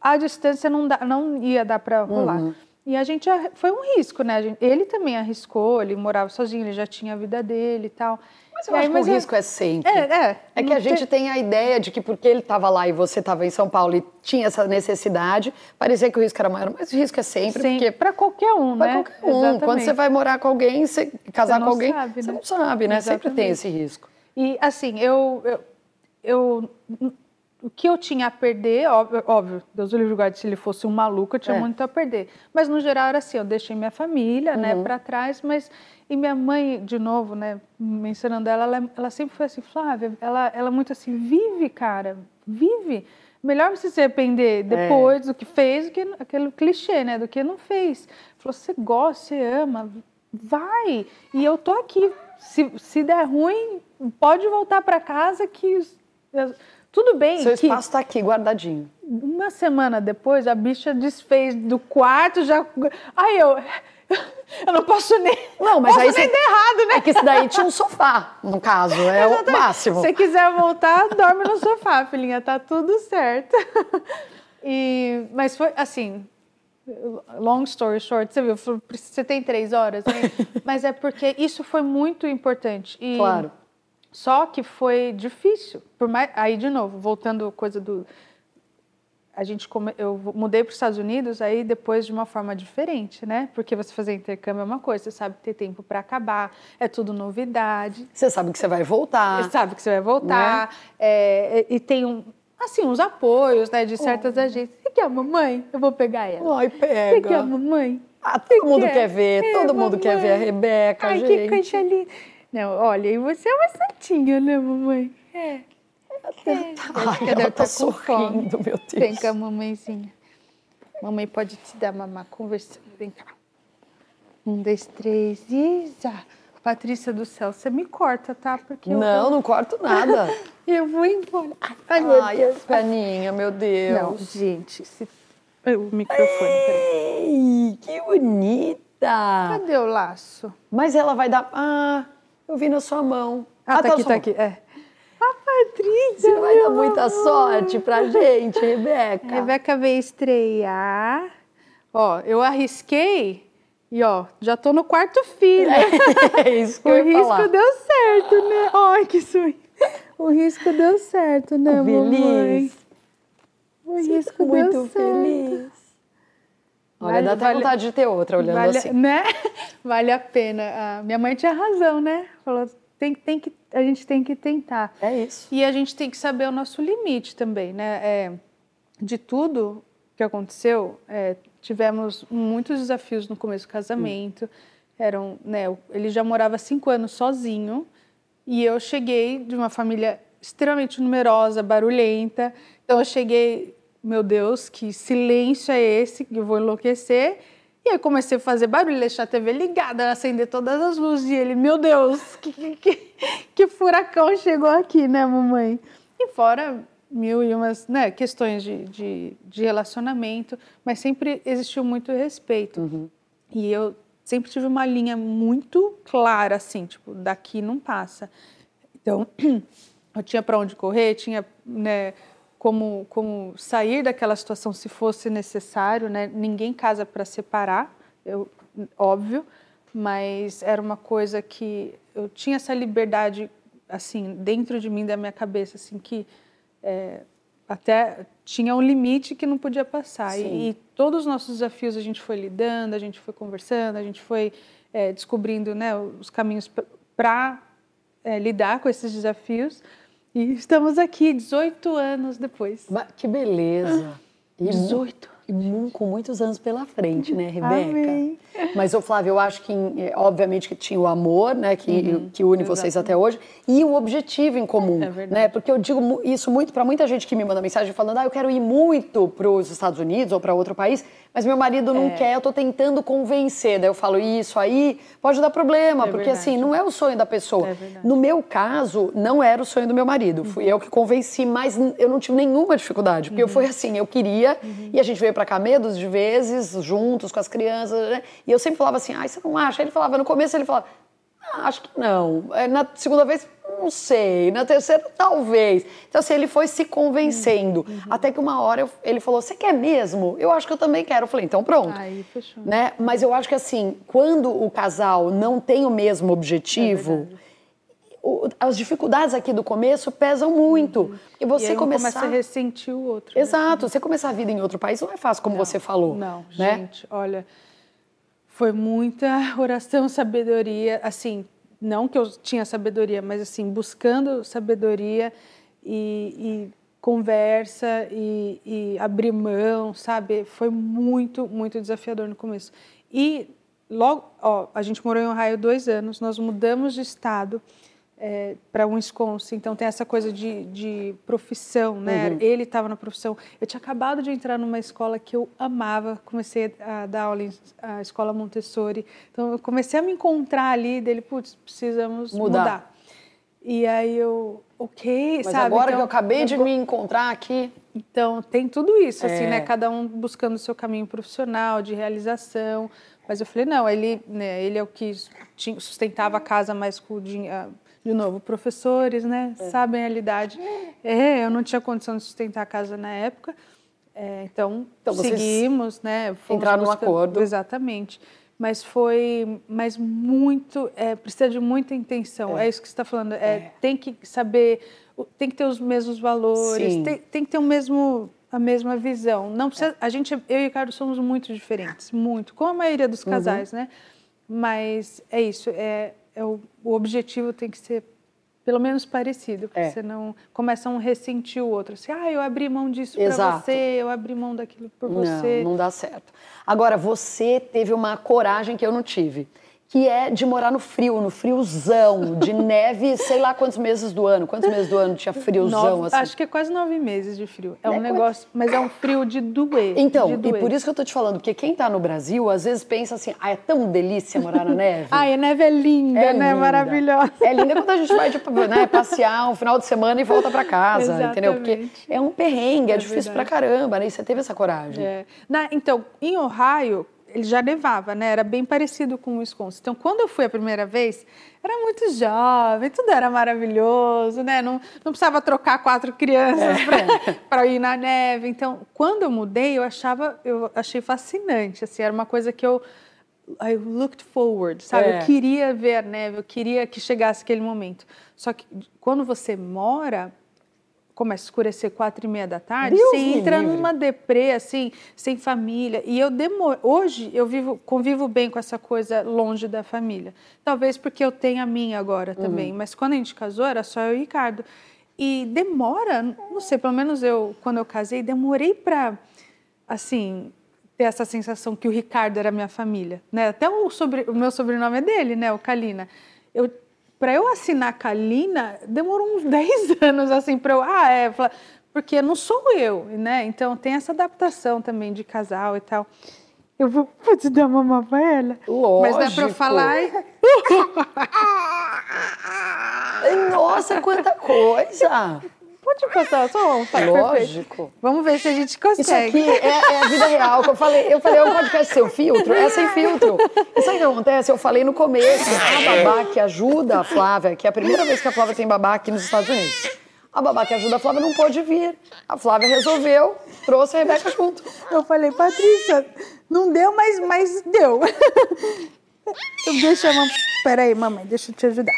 Speaker 2: a distância não, dá, não ia dar para rolar. Uhum. E a gente foi um risco, né? Gente, ele também arriscou, ele morava sozinho, ele já tinha a vida dele e tal.
Speaker 1: Mas eu e acho aí, que o risco é sempre. É, é. É que a gente tem... tem a ideia de que porque ele estava lá e você estava em São Paulo e tinha essa necessidade, parecia que o risco era maior, mas o risco é sempre.
Speaker 2: Sim, porque para qualquer um,
Speaker 1: pra
Speaker 2: né?
Speaker 1: qualquer um.
Speaker 2: Exatamente.
Speaker 1: Quando você vai morar com alguém, você casar você com alguém, sabe, você né? não sabe, né? Exatamente. Sempre tem esse risco.
Speaker 2: E assim, eu, eu, eu o que eu tinha a perder, óbvio, óbvio Deus o livre guarde, se ele fosse um maluco, eu tinha é. muito a perder. Mas no geral era assim, eu deixei minha família, né, uhum. né, para trás, mas e minha mãe, de novo, né, mencionando ela, ela, ela sempre foi assim, Flávia, ela, ela é muito assim, vive, cara, vive. Melhor você se arrepender depois é. do que fez, do que aquele clichê, né, do que não fez. Falou, você gosta, você ama, vai. E eu tô aqui. Se, se der ruim, pode voltar para casa que tudo bem.
Speaker 1: Seu espaço está aqui, guardadinho.
Speaker 2: Uma semana depois, a bicha desfez do quarto, já. Aí eu. Eu não posso nem.
Speaker 1: Não, mas aí
Speaker 2: você. errado, né?
Speaker 1: É que isso daí tinha um sofá, no caso, é Exatamente. o máximo.
Speaker 2: Se quiser voltar, dorme no sofá, filhinha, tá tudo certo. E, mas foi assim, long story short, você viu, você tem três horas, né? mas é porque isso foi muito importante. E
Speaker 1: claro.
Speaker 2: Só que foi difícil. Por mais, aí, de novo, voltando coisa do. A gente come, eu mudei para os Estados Unidos aí depois de uma forma diferente, né? Porque você fazer intercâmbio é uma coisa, você sabe ter tempo para acabar, é tudo novidade.
Speaker 1: Você sabe que você vai voltar.
Speaker 2: Você sabe que você vai voltar. Né? É, e tem um, assim, uns apoios, né, de certas oh. agências. Você quer a mamãe? Eu vou pegar ela.
Speaker 1: Ai, pega.
Speaker 2: Você quer a mamãe?
Speaker 1: Ah, todo mundo quer, quer ver, é, todo mamãe. mundo quer ver a Rebeca,
Speaker 2: Ai,
Speaker 1: gente.
Speaker 2: que coisa linda. Não, olha, e você é uma santinha, né, mamãe?
Speaker 1: É. é. Ai, ela tá sorrindo, meu Deus.
Speaker 2: Vem cá, mamãezinha. Mamãe pode te dar mamar conversando. Vem cá. Um, dois, três. Isa. Patrícia do céu, você me corta, tá?
Speaker 1: Porque não, vou... não corto nada.
Speaker 2: eu vou embora.
Speaker 1: Ai, meu Ai, Deus. Paninha, meu Deus.
Speaker 2: Não, gente, se... o microfone.
Speaker 1: Ei, que bonita.
Speaker 2: Cadê o laço?
Speaker 1: Mas ela vai dar. Ah, eu vi na sua mão.
Speaker 2: Ah, tá, aqui, tá aqui. É. A Patrícia.
Speaker 1: Você vai dar muita sorte pra gente, Rebeca.
Speaker 2: A Rebeca veio estrear. Ó, eu arrisquei e ó, já tô no quarto filho.
Speaker 1: É, isso que eu
Speaker 2: o
Speaker 1: ia
Speaker 2: risco
Speaker 1: falar.
Speaker 2: deu certo, né? Ai, que sonho. O risco deu certo, né, mamãe?
Speaker 1: Feliz.
Speaker 2: O
Speaker 1: Você
Speaker 2: risco
Speaker 1: tá muito
Speaker 2: deu certo.
Speaker 1: feliz. Olha,
Speaker 2: Vale-
Speaker 1: dá até
Speaker 2: vale-
Speaker 1: vontade de ter outra olhando
Speaker 2: Vale,
Speaker 1: assim.
Speaker 2: né? Vale a pena. A minha mãe tinha razão, né? Falou, tem, tem que, a gente tem que tentar.
Speaker 1: É isso.
Speaker 2: E a gente tem que saber o nosso limite também, né? É, de tudo que aconteceu, é, tivemos muitos desafios no começo do casamento. Eram, né, ele já morava cinco anos sozinho e eu cheguei de uma família extremamente numerosa, barulhenta. Então eu cheguei, meu Deus, que silêncio é esse que eu vou enlouquecer? E aí comecei a fazer barulho, deixar a TV ligada, acender todas as luzes. E ele, meu Deus, que, que, que, furacão chegou aqui, né, mamãe? E fora mil e umas né, questões de, de, de relacionamento, mas sempre existiu muito respeito. E eu sempre tive uma linha muito clara, assim, tipo, daqui não passa. Então, eu tinha para onde correr, tinha né, como, como sair daquela situação se fosse necessário, né? Ninguém casa para separar, eu, óbvio, mas era uma coisa que eu tinha essa liberdade, assim, dentro de mim, da minha cabeça, assim, que é, até tinha um limite que não podia passar. E, e todos os nossos desafios a gente foi lidando, a gente foi conversando, a gente foi é, descobrindo né, os caminhos para lidar com esses desafios. E estamos aqui, 18 anos depois.
Speaker 1: Que beleza. E
Speaker 2: 18
Speaker 1: E mu- com muitos anos pela frente, né, Rebeca?
Speaker 2: Amém.
Speaker 1: Mas, ô Flávio, eu acho que, eh, obviamente, que tinha o amor, né, que, que une vocês até hoje, e o objetivo em comum,
Speaker 2: Uhum, É
Speaker 1: né? Porque eu digo isso muito para muita gente que me manda mensagem falando, ah, eu quero ir muito para os Estados Unidos ou para outro país, mas meu marido
Speaker 2: É.
Speaker 1: não quer, eu tô tentando convencer. Daí eu falo, isso aí pode dar problema,
Speaker 2: É
Speaker 1: porque
Speaker 2: verdade.
Speaker 1: assim, não é o sonho da pessoa.
Speaker 2: É.
Speaker 1: No meu caso, não era o sonho do meu marido. Fui eu que convenci, mas eu não tive nenhuma dificuldade. Porque eu fui assim, eu queria, e a gente veio pra cá medos de vezes, juntos com as crianças, né? E eu sempre falava assim, ai, você não acha? Aí ele falava, no começo ele falava, ah, acho que não. Aí Na segunda vez, não sei. Na terceira, talvez. Então, assim, ele foi se convencendo. Até que uma hora eu- ele falou, você quer mesmo? Eu acho que eu também quero. Eu falei, então pronto
Speaker 2: Aí, fechou.
Speaker 1: né? Mas eu acho que assim, quando o casal não tem o mesmo objetivo, o- as dificuldades aqui do começo pesam muito. E
Speaker 2: E
Speaker 1: você
Speaker 2: um
Speaker 1: começar
Speaker 2: começa a ressentir o outro. né?
Speaker 1: Exato, você começar a vida em outro país não é fácil como você falou,
Speaker 2: Não,
Speaker 1: né?
Speaker 2: gente, olha, foi muita oração, sabedoria, assim, não que eu tinha sabedoria, mas assim, buscando sabedoria e, e conversa e, e abrir mão, sabe? Foi muito, muito desafiador no começo. E logo, ó, a gente morou em Ohio dois anos, nós mudamos de estado para Wisconsin, então tem essa coisa de, de profissão, né? Ele estava na profissão. Eu tinha acabado de entrar numa escola que eu amava, comecei a dar aula em a escola Montessori, então eu comecei a me encontrar ali, dele, putz, precisamos
Speaker 1: Mudar.
Speaker 2: mudar. E aí eu, ok,
Speaker 1: Mas
Speaker 2: sabe?
Speaker 1: agora que
Speaker 2: Então,
Speaker 1: eu acabei de me encontrar aqui,
Speaker 2: então, tem tudo isso, assim,
Speaker 1: É.
Speaker 2: né? Cada um buscando o seu caminho profissional, de realização. Mas eu falei, não, ele, né, ele é o que sustentava a casa mais com o dinheiro. De novo, professores, né?
Speaker 1: É.
Speaker 2: Sabem a realidade. É, eu não tinha condição de sustentar a casa na época. É, então,
Speaker 1: Então,
Speaker 2: seguimos, né?
Speaker 1: entraram num acordo.
Speaker 2: Exatamente. Mas foi, mas muito, é, precisa de muita intenção. É, isso que você está falando. É, Tem que saber, tem que ter os mesmos valores, tem, tem que ter o mesmo, a mesma visão. Não precisa, a gente, eu e o Ricardo somos muito diferentes, muito, como a maioria dos
Speaker 1: Uhum.
Speaker 2: casais, né? Mas é isso, é, é o, o objetivo tem que ser pelo menos parecido, porque
Speaker 1: É.
Speaker 2: senão começam a ressentir o outro. Assim, ah, eu abri mão disso para você, eu abri mão daquilo por
Speaker 1: não,
Speaker 2: você.
Speaker 1: não dá certo. Agora, você teve uma coragem que eu não tive. Que é de morar no frio, no friozão, de neve, sei lá quantos meses do ano. Quantos meses do ano tinha friozão,
Speaker 2: Nove-
Speaker 1: assim?
Speaker 2: Acho que é quase nove meses de frio. É um
Speaker 1: É,
Speaker 2: negócio, mas é um frio de doer.
Speaker 1: Então,
Speaker 2: de
Speaker 1: e
Speaker 2: doer.
Speaker 1: por isso que eu tô te falando, porque quem tá no Brasil, às vezes pensa assim, ah, é tão delícia morar na neve.
Speaker 2: Ai, a neve é linda,
Speaker 1: É
Speaker 2: né?
Speaker 1: linda.
Speaker 2: Maravilhosa.
Speaker 1: É linda quando a gente vai tipo, né, passear um final de semana e volta pra casa, entendeu? Porque
Speaker 2: Exatamente.
Speaker 1: é um perrengue, é,
Speaker 2: É
Speaker 1: difícil
Speaker 2: verdade.
Speaker 1: pra caramba, né? E você teve essa coragem.
Speaker 2: É. Na- então, em Ohio, ele já nevava, né? Era bem parecido com o Wisconsin. Então, quando eu fui a primeira vez, era muito jovem, tudo era maravilhoso, né? Não, não precisava trocar quatro crianças é. para ir na neve. Então, quando eu mudei, eu achava, eu achei fascinante. Assim, era uma coisa que eu I looked forward, sabe? É. Eu queria ver a neve, eu queria que chegasse aquele momento. Só que quando você mora, começa a escurecer quatro e meia da tarde, Deus você entra livre. numa deprê, assim, sem família. E eu demoro. Hoje eu vivo, convivo bem com essa coisa longe da família. Talvez porque eu tenho a minha agora uhum. também. Mas quando a gente casou, era só eu e Ricardo. E demora, não sei, pelo menos eu, quando eu casei, demorei para, assim, ter essa sensação que o Ricardo era minha família, né? Até o, sobre, o meu sobrenome é dele, né? O Kalina. Eu para eu assinar Kalina, demorou uns 10 anos assim para eu, ah, é, porque não sou eu, né? Então tem essa adaptação também de casal e tal. Eu vou, te dar uma mamar pra ela?
Speaker 1: Lógico.
Speaker 2: Mas dá pra falar.
Speaker 1: Nossa, quanta coisa!
Speaker 2: Pode passar, só um
Speaker 1: Lógico.
Speaker 2: Vamos ver se a gente consegue.
Speaker 1: Isso aqui é, é, a vida real que eu falei. Eu falei, é um podcast sem filtro? É sem filtro. E sabe o que acontece? Eu falei no começo, a babá que ajuda a Flávia, que é a primeira vez que a Flávia tem babá aqui nos Estados Unidos. A babá que ajuda a Flávia não pôde vir. A Flávia resolveu, trouxe a Rebeca junto.
Speaker 2: Eu falei, Patrícia, não deu, mas, mas deu. Deixa, mamãe. Peraí, mamãe, deixa eu te ajudar.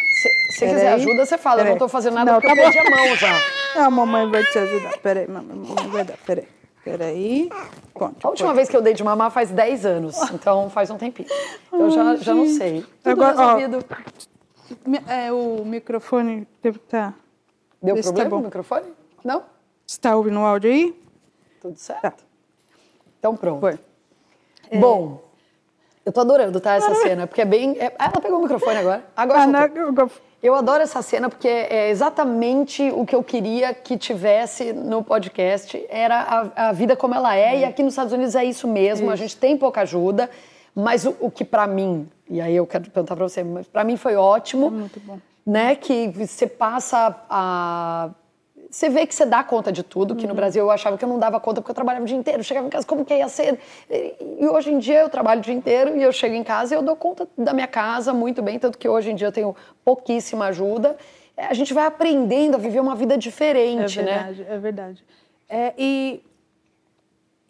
Speaker 1: Se quiser ajuda, você fala. Eu não tô fazendo nada não, porque tá eu perdi a mão já.
Speaker 2: Ah, a mamãe vai te ajudar. Peraí, mamãe, mamãe vai dar. Peraí. Peraí.
Speaker 1: Conte, a última vez que eu dei de mamar faz 10 anos, então faz um tempinho. Eu já, já não sei. Tudo Agora, resolvido.
Speaker 2: Ó, é, o microfone deve estar. Tá...
Speaker 1: Deu Vê tá problema tá o microfone? Não?
Speaker 2: Está ouvindo o áudio aí?
Speaker 1: Tudo certo. Tá. Então pronto. Foi. Bom, eu tô adorando, tá, essa cena, porque é bem... É... Ah, ela pegou o microfone agora. Agora ah, Eu adoro essa cena porque é exatamente o que eu queria que tivesse no podcast. Era a, a vida como ela é, e aqui nos Estados Unidos é isso mesmo. Isso. A gente tem pouca ajuda, mas o, o que para mim, e aí eu quero perguntar para você, mas para mim foi ótimo. É
Speaker 2: muito bom.
Speaker 1: Né, que você passa a você vê que você dá conta de tudo, que no uhum. Brasil eu achava que eu não dava conta porque eu trabalhava o dia inteiro, chegava em casa, como que ia ser? E hoje em dia eu trabalho o dia inteiro e eu chego em casa e eu dou conta da minha casa muito bem, tanto que hoje em dia eu tenho pouquíssima ajuda. É, a gente vai aprendendo a viver uma vida diferente,
Speaker 2: é verdade,
Speaker 1: né?
Speaker 2: É verdade, é E,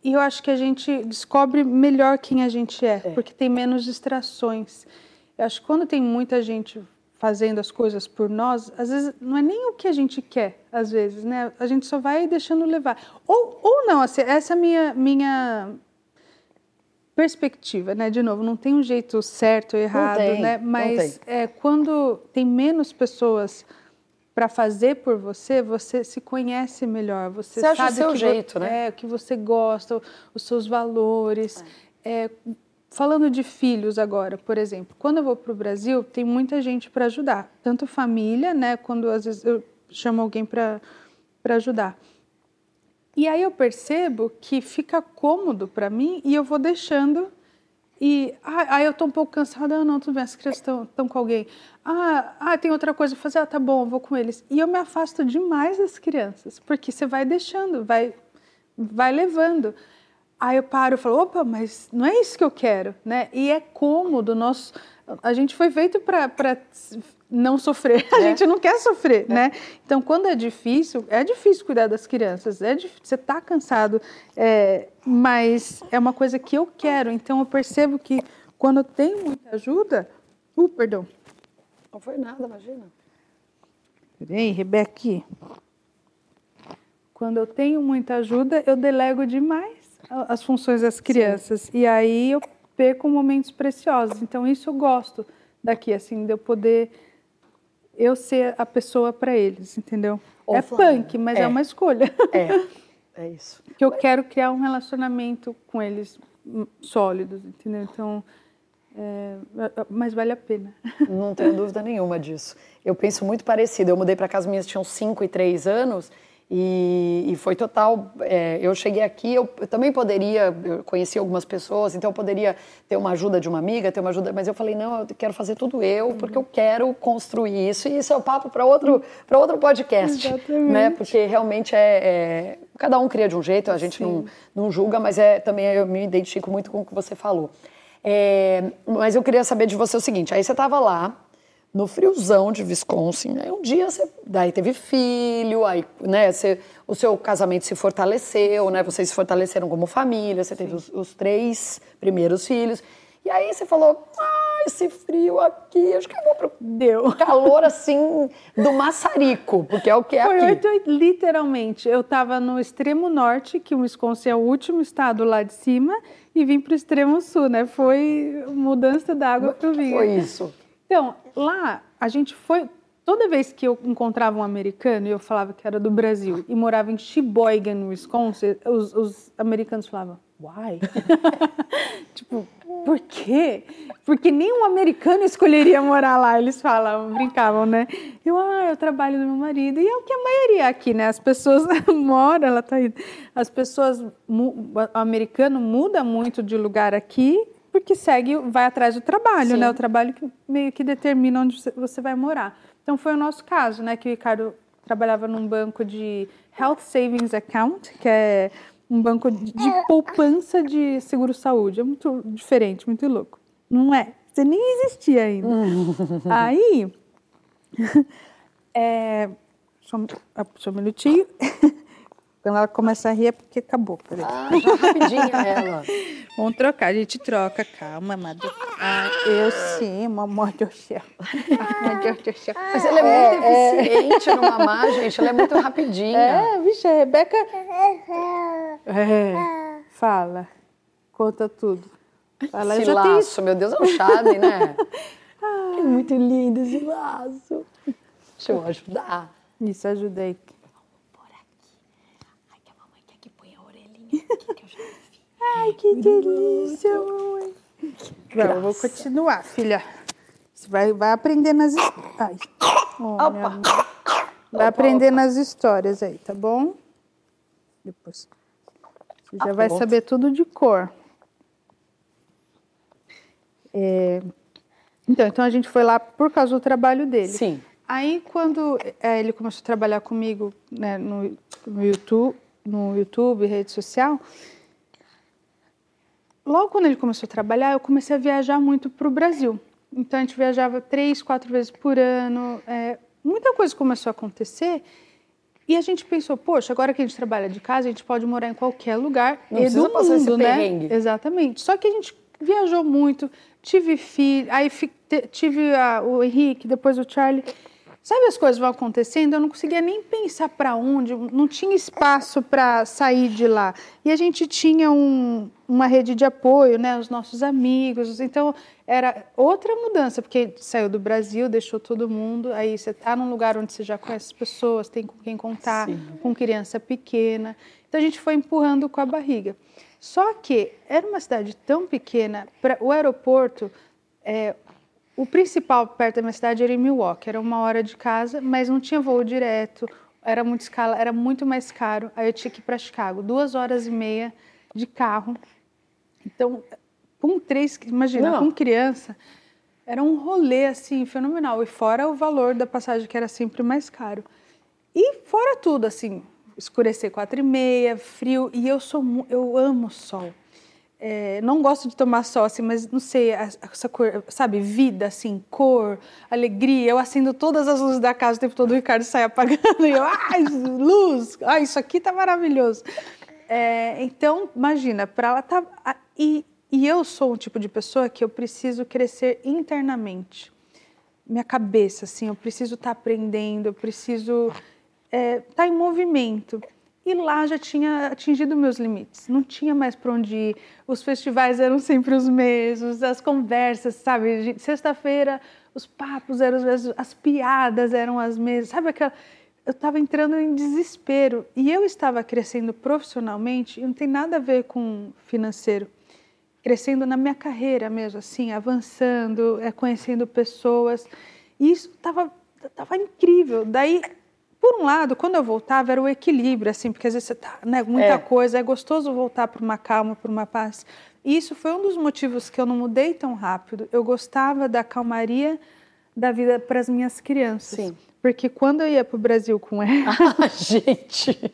Speaker 2: e eu acho que a gente descobre melhor quem a gente é, é. porque tem menos distrações. Eu acho que quando tem muita gente fazendo as coisas por nós, às vezes não é nem o que a gente quer, às vezes, né? A gente só vai deixando levar. Ou, ou não, assim, essa é a minha, minha perspectiva, né? De novo, não tem um jeito certo ou errado,
Speaker 1: tem,
Speaker 2: né? Mas é, quando tem menos pessoas para fazer por você, você se conhece melhor, você,
Speaker 1: você
Speaker 2: sabe
Speaker 1: o seu
Speaker 2: que
Speaker 1: jeito, né?
Speaker 2: É, o que você gosta, os seus valores. É. É, Falando de filhos agora, por exemplo, quando eu vou para o Brasil, tem muita gente para ajudar, tanto família, né, quando às vezes eu chamo alguém para ajudar. E aí eu percebo que fica cômodo para mim e eu vou deixando. E ah, aí eu estou um pouco cansada, ah, não, tudo bem, as crianças estão com alguém. Ah, ah, tem outra coisa para fazer, ah, tá bom, vou com eles. E eu me afasto demais das crianças, porque você vai deixando, vai, vai levando. Aí eu paro e falo, opa, mas não é isso que eu quero, né? E é cômodo, nós, a gente foi feito para não sofrer, a é. gente não quer sofrer, é. né? Então, quando é difícil, é difícil cuidar das crianças, é difícil, você está cansado, é, mas é uma coisa que eu quero, então eu percebo que quando eu tenho muita ajuda, uh, perdão.
Speaker 1: Não foi nada, imagina.
Speaker 2: Peraí, Rebeca. Quando eu tenho muita ajuda, eu delego demais as funções das crianças. Sim. E aí eu perco momentos preciosos. Então isso eu gosto daqui, assim, de eu poder eu ser a pessoa para eles, entendeu? Ou é punk, mas é. é. uma escolha.
Speaker 1: É, é isso.
Speaker 2: que eu quero criar um relacionamento com eles sólidos, entendeu? Então, é, mas vale a pena.
Speaker 1: Não tenho dúvida nenhuma disso. Eu penso muito parecido. Eu mudei para casa minhas tinham 5 e 3 anos e, e, foi total. É, eu cheguei aqui, eu, eu, também poderia, eu conheci algumas pessoas, então eu poderia ter uma ajuda de uma amiga, ter uma ajuda, mas eu falei, não, eu quero fazer tudo eu, uhum. porque eu quero construir isso, e isso é o papo para outro, outro podcast.
Speaker 2: Exatamente.
Speaker 1: Né? Porque realmente é, é, Cada um cria de um jeito, a gente não, não julga, mas é também eu me identifico muito com o que você falou. É, mas eu queria saber de você o seguinte: aí você estava lá, no friozão de Wisconsin, aí um dia você daí teve filho, aí, né, você, o seu casamento se fortaleceu, né, vocês se fortaleceram como família, você teve os, os, três primeiros filhos, e aí você falou, ah, esse frio aqui, acho que eu vou pro Deu. calor, assim, do maçarico, porque é o que é
Speaker 2: Foi
Speaker 1: aqui.
Speaker 2: Foi literalmente, eu estava no extremo norte, que o Wisconsin é o último estado lá de cima, e vim para o extremo sul, né? Foi mudança da água para o vinho.
Speaker 1: Foi isso.
Speaker 2: Então, lá a gente foi. Toda vez que eu encontrava um americano e eu falava que era do Brasil e morava em Sheboygan, Wisconsin, os, os americanos falavam, why? tipo, por quê? Porque nenhum americano escolheria morar lá, eles falavam, brincavam, né? Eu, ah, eu trabalho do meu marido. E é o que a maioria aqui, né? As pessoas moram, ela tá aí. As pessoas, o americano muda muito de lugar aqui porque segue, vai atrás do trabalho, Sim. né? O trabalho que meio que determina onde você vai morar. Então foi o nosso caso, né? Que o Ricardo trabalhava num banco de Health Savings Account, que é um banco de, de poupança de seguro-saúde. É muito diferente, muito louco. Não é? Você nem existia ainda. Aí, é, só, só um minutinho. Quando ela começa a rir é porque acabou.
Speaker 1: Ah, já rapidinho ela.
Speaker 2: Vamos trocar, a gente troca. Calma, Madu. Ah, eu sim, mamãe do céu.
Speaker 1: Mamãe do céu. Mas ela é muito é, eficiente é. no mamar, gente. Ela é muito rapidinha.
Speaker 2: É, vixe, a Rebeca... É, fala. Conta tudo.
Speaker 1: Fala, esse laço, tenho... meu Deus, é um chave, né? é muito lindo esse laço. Deixa eu ajudar.
Speaker 2: Isso, ajudei. Ai, que delícia, mamãe. Vamos, vou continuar, filha. Você vai, vai aprender nas Ai. Oh, Opa. Vai aprender nas histórias aí, tá bom? Depois. Você já ah, vai saber tudo de cor. É... Então, então a gente foi lá por causa do trabalho dele.
Speaker 1: Sim.
Speaker 2: Aí quando é, ele começou a trabalhar comigo né, no, no YouTube, no YouTube, rede social, logo quando ele começou a trabalhar, eu comecei a viajar muito para o Brasil. Então a gente viajava três, quatro vezes por ano. É, muita coisa começou a acontecer e a gente pensou, poxa, agora que a gente trabalha de casa, a gente pode morar em qualquer lugar
Speaker 1: Não e do mundo, esse né? Perrengue.
Speaker 2: Exatamente. Só que a gente viajou muito, tive filho, aí tive a, o Henrique, depois o Charlie. Sabe as coisas vão acontecendo, eu não conseguia nem pensar para onde, não tinha espaço para sair de lá. E a gente tinha um, uma rede de apoio, né, os nossos amigos. Então era outra mudança, porque saiu do Brasil, deixou todo mundo, aí você está num lugar onde você já conhece as pessoas, tem com quem contar, Sim. com criança pequena. Então a gente foi empurrando com a barriga. Só que era uma cidade tão pequena, pra, o aeroporto, é, o principal perto da minha cidade era em Milwaukee, era uma hora de casa, mas não tinha voo direto, era muito escala, era muito mais caro. Aí eu tinha que ir para Chicago, duas horas e meia de carro. Então, com três, imagina, não. com criança, era um rolê assim fenomenal. E fora o valor da passagem que era sempre mais caro. E fora tudo, assim, escurecer quatro e meia, frio. E eu sou, eu amo sol. É, não gosto de tomar sol, assim, mas não sei, essa cor, sabe, vida, assim, cor, alegria. Eu acendo todas as luzes da casa o tempo todo, o Ricardo sai apagando e eu, ai, luz, ai, isso aqui tá maravilhoso. É, então, imagina, para ela tá. E, e eu sou um tipo de pessoa que eu preciso crescer internamente. Minha cabeça, assim, eu preciso estar tá aprendendo, eu preciso estar é, tá em movimento. E lá já tinha atingido meus limites, não tinha mais para onde ir. Os festivais eram sempre os mesmos, as conversas, sabe? Sexta-feira, os papos eram os mesmos, as piadas eram as mesmas, sabe aquela. Eu estava entrando em desespero e eu estava crescendo profissionalmente, e não tem nada a ver com financeiro. Crescendo na minha carreira mesmo, assim, avançando, é, conhecendo pessoas. E isso estava tava incrível. Daí por um lado, quando eu voltava, era o equilíbrio, assim, porque às vezes você tá, né, muita é. coisa, é gostoso voltar para uma calma, para uma paz. E isso foi um dos motivos que eu não mudei tão rápido. Eu gostava da calmaria da vida para as minhas crianças. Sim. Porque quando eu ia para o Brasil com ela.
Speaker 1: Ah, gente!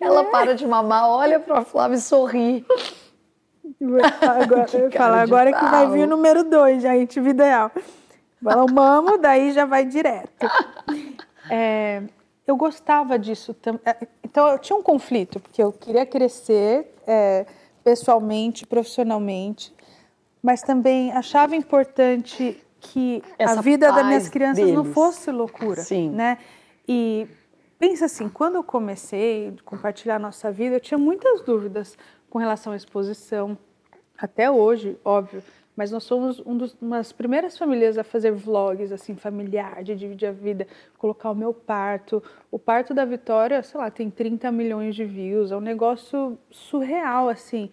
Speaker 1: Ela é. para de mamar, olha para a Flávia e sorri.
Speaker 2: Agora, eu falo, agora que vai vir o número dois, gente, vida real. Fala, mamo, daí já vai direto. É, eu gostava disso também. Então, eu tinha um conflito, porque eu queria crescer é, pessoalmente, profissionalmente, mas também achava importante que Essa a vida das minhas crianças deles. não fosse loucura, Sim. né? E pensa assim, quando eu comecei a compartilhar a nossa vida, eu tinha muitas dúvidas com relação à exposição, até hoje, óbvio, mas nós somos dos, uma das primeiras famílias a fazer vlogs assim familiar, de dividir a vida, colocar o meu parto. O parto da Vitória, sei lá, tem 30 milhões de views, é um negócio surreal assim.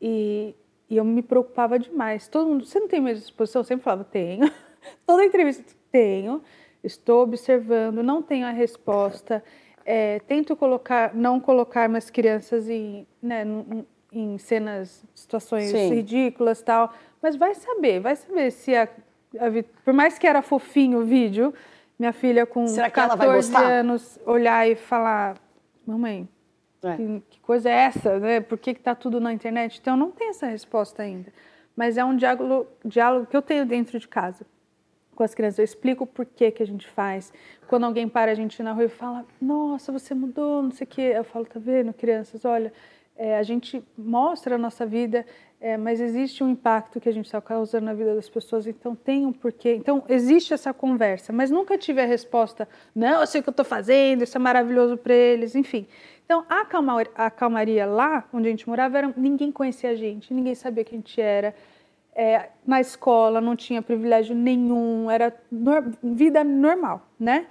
Speaker 2: E, e eu me preocupava demais. Todo mundo, você não tem medo de exposição? Eu sempre falava, tenho. Toda entrevista, tenho. Estou observando, não tenho a resposta. É, tento colocar, não colocar minhas crianças em, né, em cenas, situações Sim. ridículas tal, mas vai saber, vai saber se a, a, por mais que era fofinho o vídeo, minha filha com Será que 14 anos olhar e falar, mamãe, é. que, que, coisa é essa, né? Por que está tudo na internet? Então não tem essa resposta ainda, mas é um diálogo, diálogo que eu tenho dentro de casa com as crianças. Eu explico o porquê que a gente faz. Quando alguém para a gente na rua e fala, nossa, você mudou, não sei o quê. Eu falo, tá vendo, crianças, olha, é, a gente mostra a nossa vida, é, mas existe um impacto que a gente está causando na vida das pessoas, então tem um porquê. Então existe essa conversa, mas nunca tive a resposta, não, eu sei o que eu estou fazendo, isso é maravilhoso para eles, enfim. Então a, calma, a calmaria lá, onde a gente morava, era, ninguém conhecia a gente, ninguém sabia quem a gente era. É, na escola não tinha privilégio nenhum, era vida normal, né?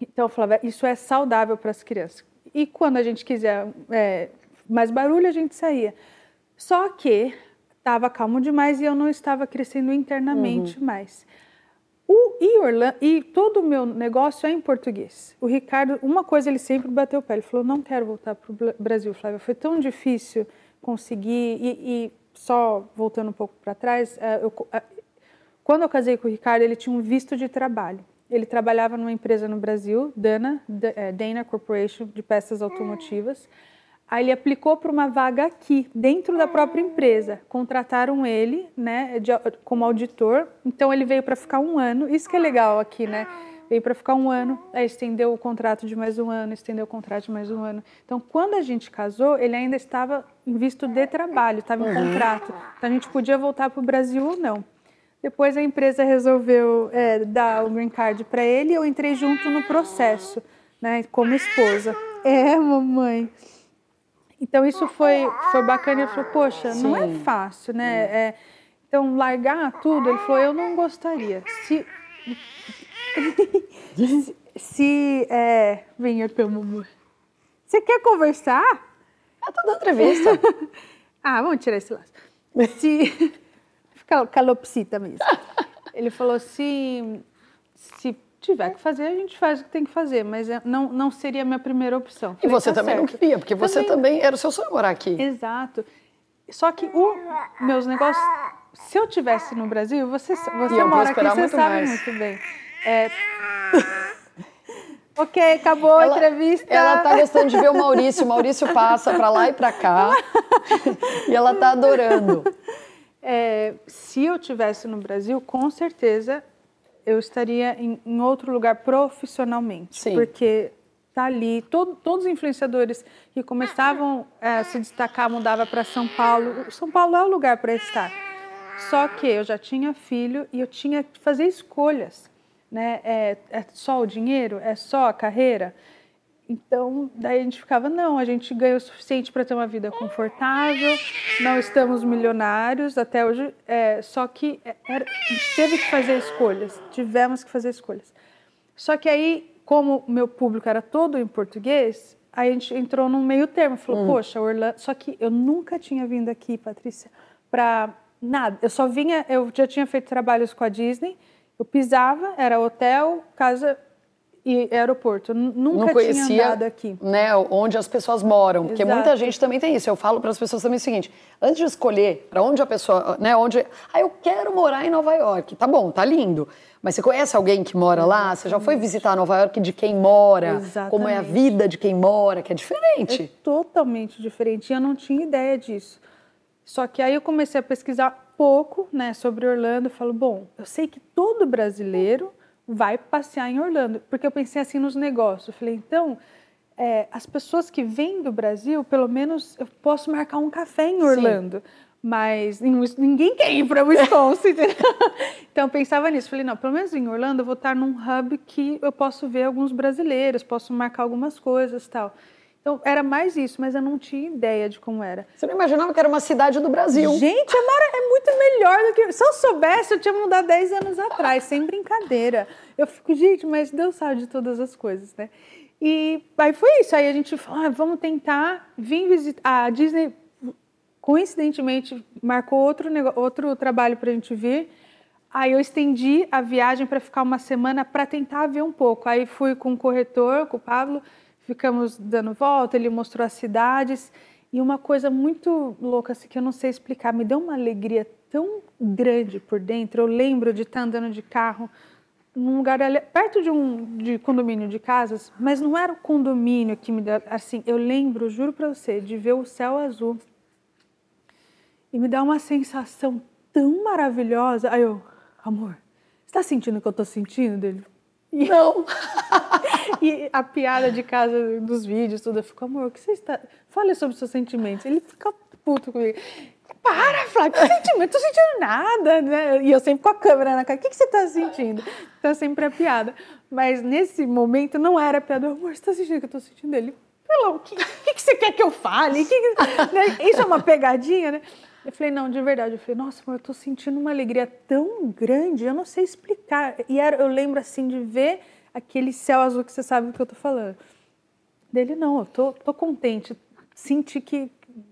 Speaker 2: Então eu falava, isso é saudável para as crianças. E quando a gente quiser é, mais barulho, a gente saía. Só que estava calmo demais e eu não estava crescendo internamente uhum. mais. O, e, Orlando, e todo o meu negócio é em português. O Ricardo, uma coisa ele sempre bateu o pé, ele falou, não quero voltar para o Brasil, Flávia, foi tão difícil conseguir, e, e só voltando um pouco para trás, eh, eu, eh, quando eu casei com o Ricardo, ele tinha um visto de trabalho. Ele trabalhava numa empresa no Brasil, Dana, eh, Dana Corporation, de peças automotivas. Aí ele aplicou para uma vaga aqui, dentro da própria empresa. Contrataram ele, né, de, como auditor. Então ele veio para ficar um ano. Isso que é legal aqui, né? Veio para ficar um ano, aí estendeu o contrato de mais um ano, estendeu o contrato de mais um ano. Então, quando a gente casou, ele ainda estava em visto de trabalho, estava em uhum. contrato. Então, a gente podia voltar para o Brasil ou não. Depois, a empresa resolveu é, dar o green card para ele e eu entrei junto no processo, né, como esposa. É, mamãe. Então isso foi, foi bacana. Ele falou, poxa, Sim. não é fácil, né? É, então, largar tudo, ele falou, eu não gostaria. Se. se, se é... Vem, meu amor. Você quer conversar?
Speaker 1: Eu tô dando entrevista.
Speaker 2: ah, vamos tirar esse laço. Se. Calopsita mesmo. Ele falou: se, se tiver que fazer, a gente faz o que tem que fazer, mas é, não, não seria a minha primeira opção.
Speaker 1: E você tá também certo. não queria, porque também, você também era o seu sonho morar aqui.
Speaker 2: Exato. Só que o meus negócios, se eu tivesse no Brasil, você, você mora aqui, você sabe mais. muito bem. É... ok, acabou ela, a entrevista.
Speaker 1: Ela tá gostando de ver o Maurício. O Maurício passa para lá e para cá. e ela tá adorando.
Speaker 2: É, se eu tivesse no Brasil, com certeza eu estaria em, em outro lugar profissionalmente. Sim. Porque tá ali, todo, todos os influenciadores que começavam a é, se destacar mudava para São Paulo. São Paulo é o lugar para estar. Só que eu já tinha filho e eu tinha que fazer escolhas. Né? É, é só o dinheiro? É só a carreira? Então, daí a gente ficava, não, a gente ganha o suficiente para ter uma vida confortável, não estamos milionários até hoje, é, só que é, era, a gente teve que fazer escolhas, tivemos que fazer escolhas. Só que aí, como o meu público era todo em português, a gente entrou num meio termo, falou, hum. poxa, Orlando, só que eu nunca tinha vindo aqui, Patrícia, para nada. Eu só vinha, eu já tinha feito trabalhos com a Disney, eu pisava, era hotel, casa e aeroporto. Nunca não conhecia, tinha andado aqui.
Speaker 1: Né, onde as pessoas moram, porque Exato. muita gente também tem isso. Eu falo para as pessoas também o seguinte: antes de escolher para onde a pessoa, né, onde, ah, eu quero morar em Nova York. Tá bom, tá lindo. Mas você conhece alguém que mora lá? Você já foi visitar Nova York de quem mora? Exatamente. Como é a vida de quem mora, que é diferente.
Speaker 2: É totalmente diferente. E eu não tinha ideia disso. Só que aí eu comecei a pesquisar pouco né, sobre Orlando. Eu falo, bom, eu sei que todo brasileiro vai passear em Orlando, porque eu pensei assim nos negócios. Eu falei, então, é, as pessoas que vêm do Brasil, pelo menos eu posso marcar um café em Orlando. Sim. Mas ninguém quer ir para Wisconsin. então eu pensava nisso. Falei, não, pelo menos em Orlando eu vou estar num hub que eu posso ver alguns brasileiros, posso marcar algumas coisas tal. Então era mais isso, mas eu não tinha ideia de como era.
Speaker 1: Você não imaginava que era uma cidade do Brasil?
Speaker 2: Gente, mar... é muito melhor do que. Se eu soubesse, eu tinha mudado 10 anos atrás, sem brincadeira. Eu fico, gente, mas Deus sabe de todas as coisas, né? E aí foi isso. Aí a gente falou, ah, vamos tentar vir visitar. A Disney, coincidentemente, marcou outro, outro trabalho para a gente vir. Aí eu estendi a viagem para ficar uma semana para tentar ver um pouco. Aí fui com o corretor, com o Pablo, ficamos dando volta, ele mostrou as cidades. E uma coisa muito louca, assim, que eu não sei explicar, me deu uma alegria tão grande por dentro. Eu lembro de estar andando de carro num lugar perto de um de condomínio de casas, mas não era o condomínio que me deu assim. Eu lembro, juro para você, de ver o céu azul e me dá uma sensação tão maravilhosa. Aí eu, amor, você tá sentindo o que eu tô sentindo dele?
Speaker 1: E, não.
Speaker 2: e a piada de casa dos vídeos, tudo, eu fico, amor, o que você está. Fale sobre os seus sentimentos. Ele fica puto comigo. Para, Flávio, que sentimento? Não tô sentindo nada, né? E eu sempre com a câmera na cara, o que, que você tá sentindo? Então sempre é piada. Mas nesse momento não era piada. Amor, você tá sentindo o que eu tô sentindo? Ele, pelo, o que, que, que você quer que eu fale? Que, né? Isso é uma pegadinha, né? Eu falei, não, de verdade. Eu falei, nossa, amor, eu tô sentindo uma alegria tão grande, eu não sei explicar. E era, eu lembro, assim, de ver aquele céu azul que você sabe do que eu tô falando. Dele, não, eu tô, tô contente, senti que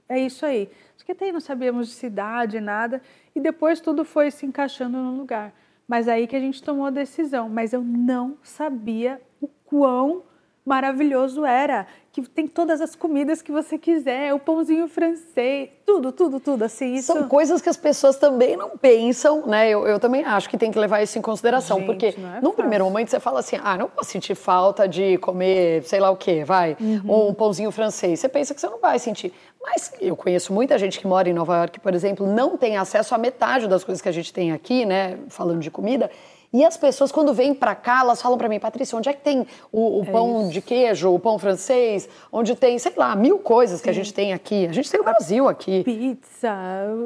Speaker 2: é isso aí que até aí não sabíamos de cidade, nada, e depois tudo foi se encaixando no lugar. Mas aí que a gente tomou a decisão, mas eu não sabia o quão maravilhoso era, que tem todas as comidas que você quiser, o pãozinho francês, tudo, tudo, tudo, assim.
Speaker 1: Isso... São coisas que as pessoas também não pensam, né? Eu, eu também acho que tem que levar isso em consideração, Gente, porque é num primeiro momento você fala assim, ah, não vou sentir falta de comer, sei lá o quê, vai, uhum. um pãozinho francês. Você pensa que você não vai sentir. Mas eu conheço muita gente que mora em Nova York, por exemplo, não tem acesso a metade das coisas que a gente tem aqui, né? Falando de comida. E as pessoas, quando vêm para cá, elas falam para mim, Patrícia, onde é que tem o, o é pão isso. de queijo, o pão francês? Onde tem, sei lá, mil coisas Sim. que a gente tem aqui. A gente tem o Brasil aqui.
Speaker 2: Pizza,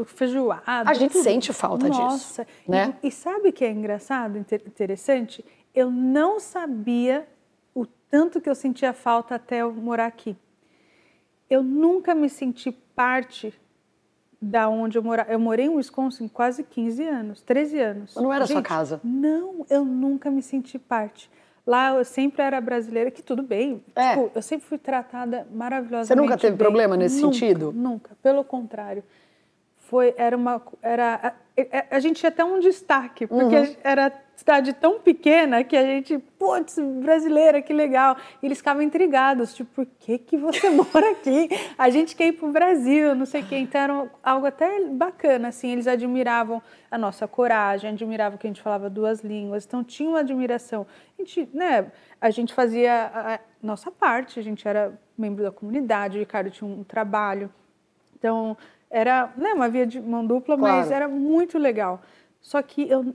Speaker 2: feijoada.
Speaker 1: A gente tudo. sente falta
Speaker 2: Nossa.
Speaker 1: disso. Nossa. Né?
Speaker 2: E, e sabe o que é engraçado, interessante? Eu não sabia o tanto que eu sentia falta até eu morar aqui eu nunca me senti parte da onde eu morava. Eu morei em Wisconsin quase 15 anos, 13 anos.
Speaker 1: Mas não era Gente, sua casa?
Speaker 2: Não, eu nunca me senti parte. Lá eu sempre era brasileira, que tudo bem. É. Tipo, eu sempre fui tratada maravilhosamente.
Speaker 1: Você nunca teve
Speaker 2: bem.
Speaker 1: problema nesse
Speaker 2: nunca,
Speaker 1: sentido?
Speaker 2: Nunca, pelo contrário. Foi, era uma, era, a, a, gente tinha até um destaque, porque uhum. era cidade tão pequena que a gente, putz, brasileira, que legal. E eles ficavam intrigados, tipo, por que, que você mora aqui? A gente quer ir para o Brasil, não sei o quê. Então era algo até bacana, assim, eles admiravam a nossa coragem, admiravam que a gente falava duas línguas, então tinha uma admiração. A gente, né, a gente fazia a nossa parte, a gente era membro da comunidade, o Ricardo tinha um trabalho. Então, era né, uma via de mão dupla, claro. mas era muito legal. Só que eu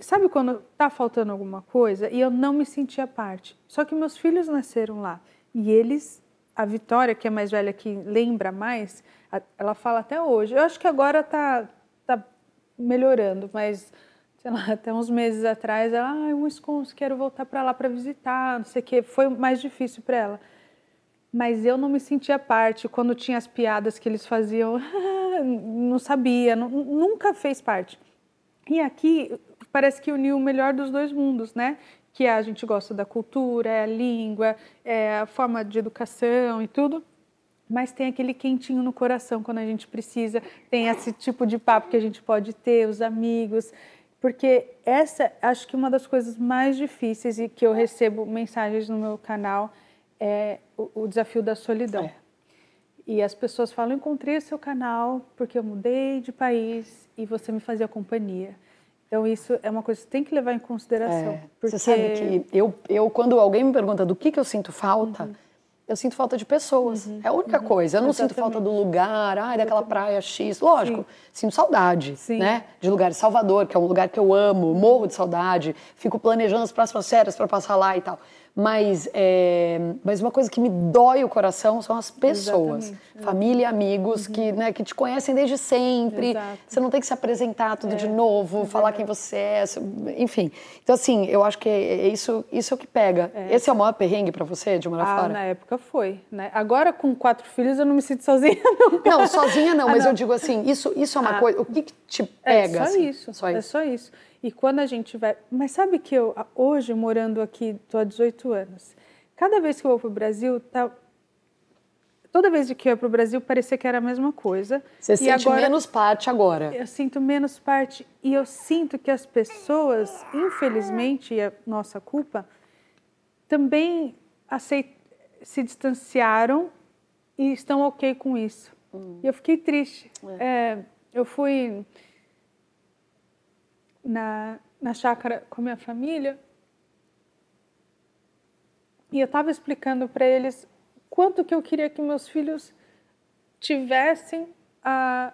Speaker 2: Sabe quando tá faltando alguma coisa e eu não me sentia parte? Só que meus filhos nasceram lá e eles, a Vitória, que é mais velha, que lembra mais, ela fala até hoje. Eu acho que agora tá, tá melhorando, mas sei lá, até uns meses atrás, ela, ah, Wisconsin, quero voltar para lá para visitar, não sei o quê. Foi mais difícil para ela. Mas eu não me sentia parte. Quando tinha as piadas que eles faziam, não sabia, nunca fez parte. E aqui parece que uniu o melhor dos dois mundos, né? Que a gente gosta da cultura, é a língua, é a forma de educação e tudo, mas tem aquele quentinho no coração quando a gente precisa, tem esse tipo de papo que a gente pode ter, os amigos, porque essa, acho que uma das coisas mais difíceis e que eu recebo mensagens no meu canal é o, o desafio da solidão. É. E as pessoas falam: encontrei o seu canal porque eu mudei de país e você me fazia companhia. Então, isso é uma coisa que você tem que levar em consideração. É,
Speaker 1: porque... Você sabe que eu, eu, quando alguém me pergunta do que, que eu sinto falta, uhum. eu sinto falta de pessoas. Uhum, é a única uhum, coisa. Eu não exatamente. sinto falta do lugar, ai, daquela praia X. Lógico, Sim. sinto saudade, Sim. né? De lugares. Salvador, que é um lugar que eu amo, morro de saudade. Fico planejando as próximas férias para passar lá e tal. Mas, é, mas uma coisa que me dói o coração são as pessoas, Exatamente. família e amigos uhum. que, né, que te conhecem desde sempre. Exato. Você não tem que se apresentar tudo é. de novo, é falar quem você é, enfim. Então assim, eu acho que é, é isso, isso é o que pega. É. Esse é o maior perrengue para você de morar
Speaker 2: ah,
Speaker 1: fora?
Speaker 2: Na época foi, né? Agora com quatro filhos eu não me sinto sozinha. Não,
Speaker 1: não sozinha não, ah, mas não. eu digo assim, isso, isso é uma ah. coisa. O que, que te pega?
Speaker 2: É só
Speaker 1: assim?
Speaker 2: isso. Só isso. É só isso. E quando a gente vai. Mas sabe que eu, hoje, morando aqui, estou há 18 anos, cada vez que eu vou para o Brasil, tá... toda vez que eu ia para o Brasil, parecia que era a mesma coisa.
Speaker 1: Você e sente agora, menos parte agora.
Speaker 2: Eu sinto menos parte. E eu sinto que as pessoas, infelizmente, e é nossa culpa, também aceit... se distanciaram e estão ok com isso. Hum. E eu fiquei triste. É. É, eu fui na, na chácara com a minha família e eu estava explicando para eles quanto que eu queria que meus filhos tivessem a,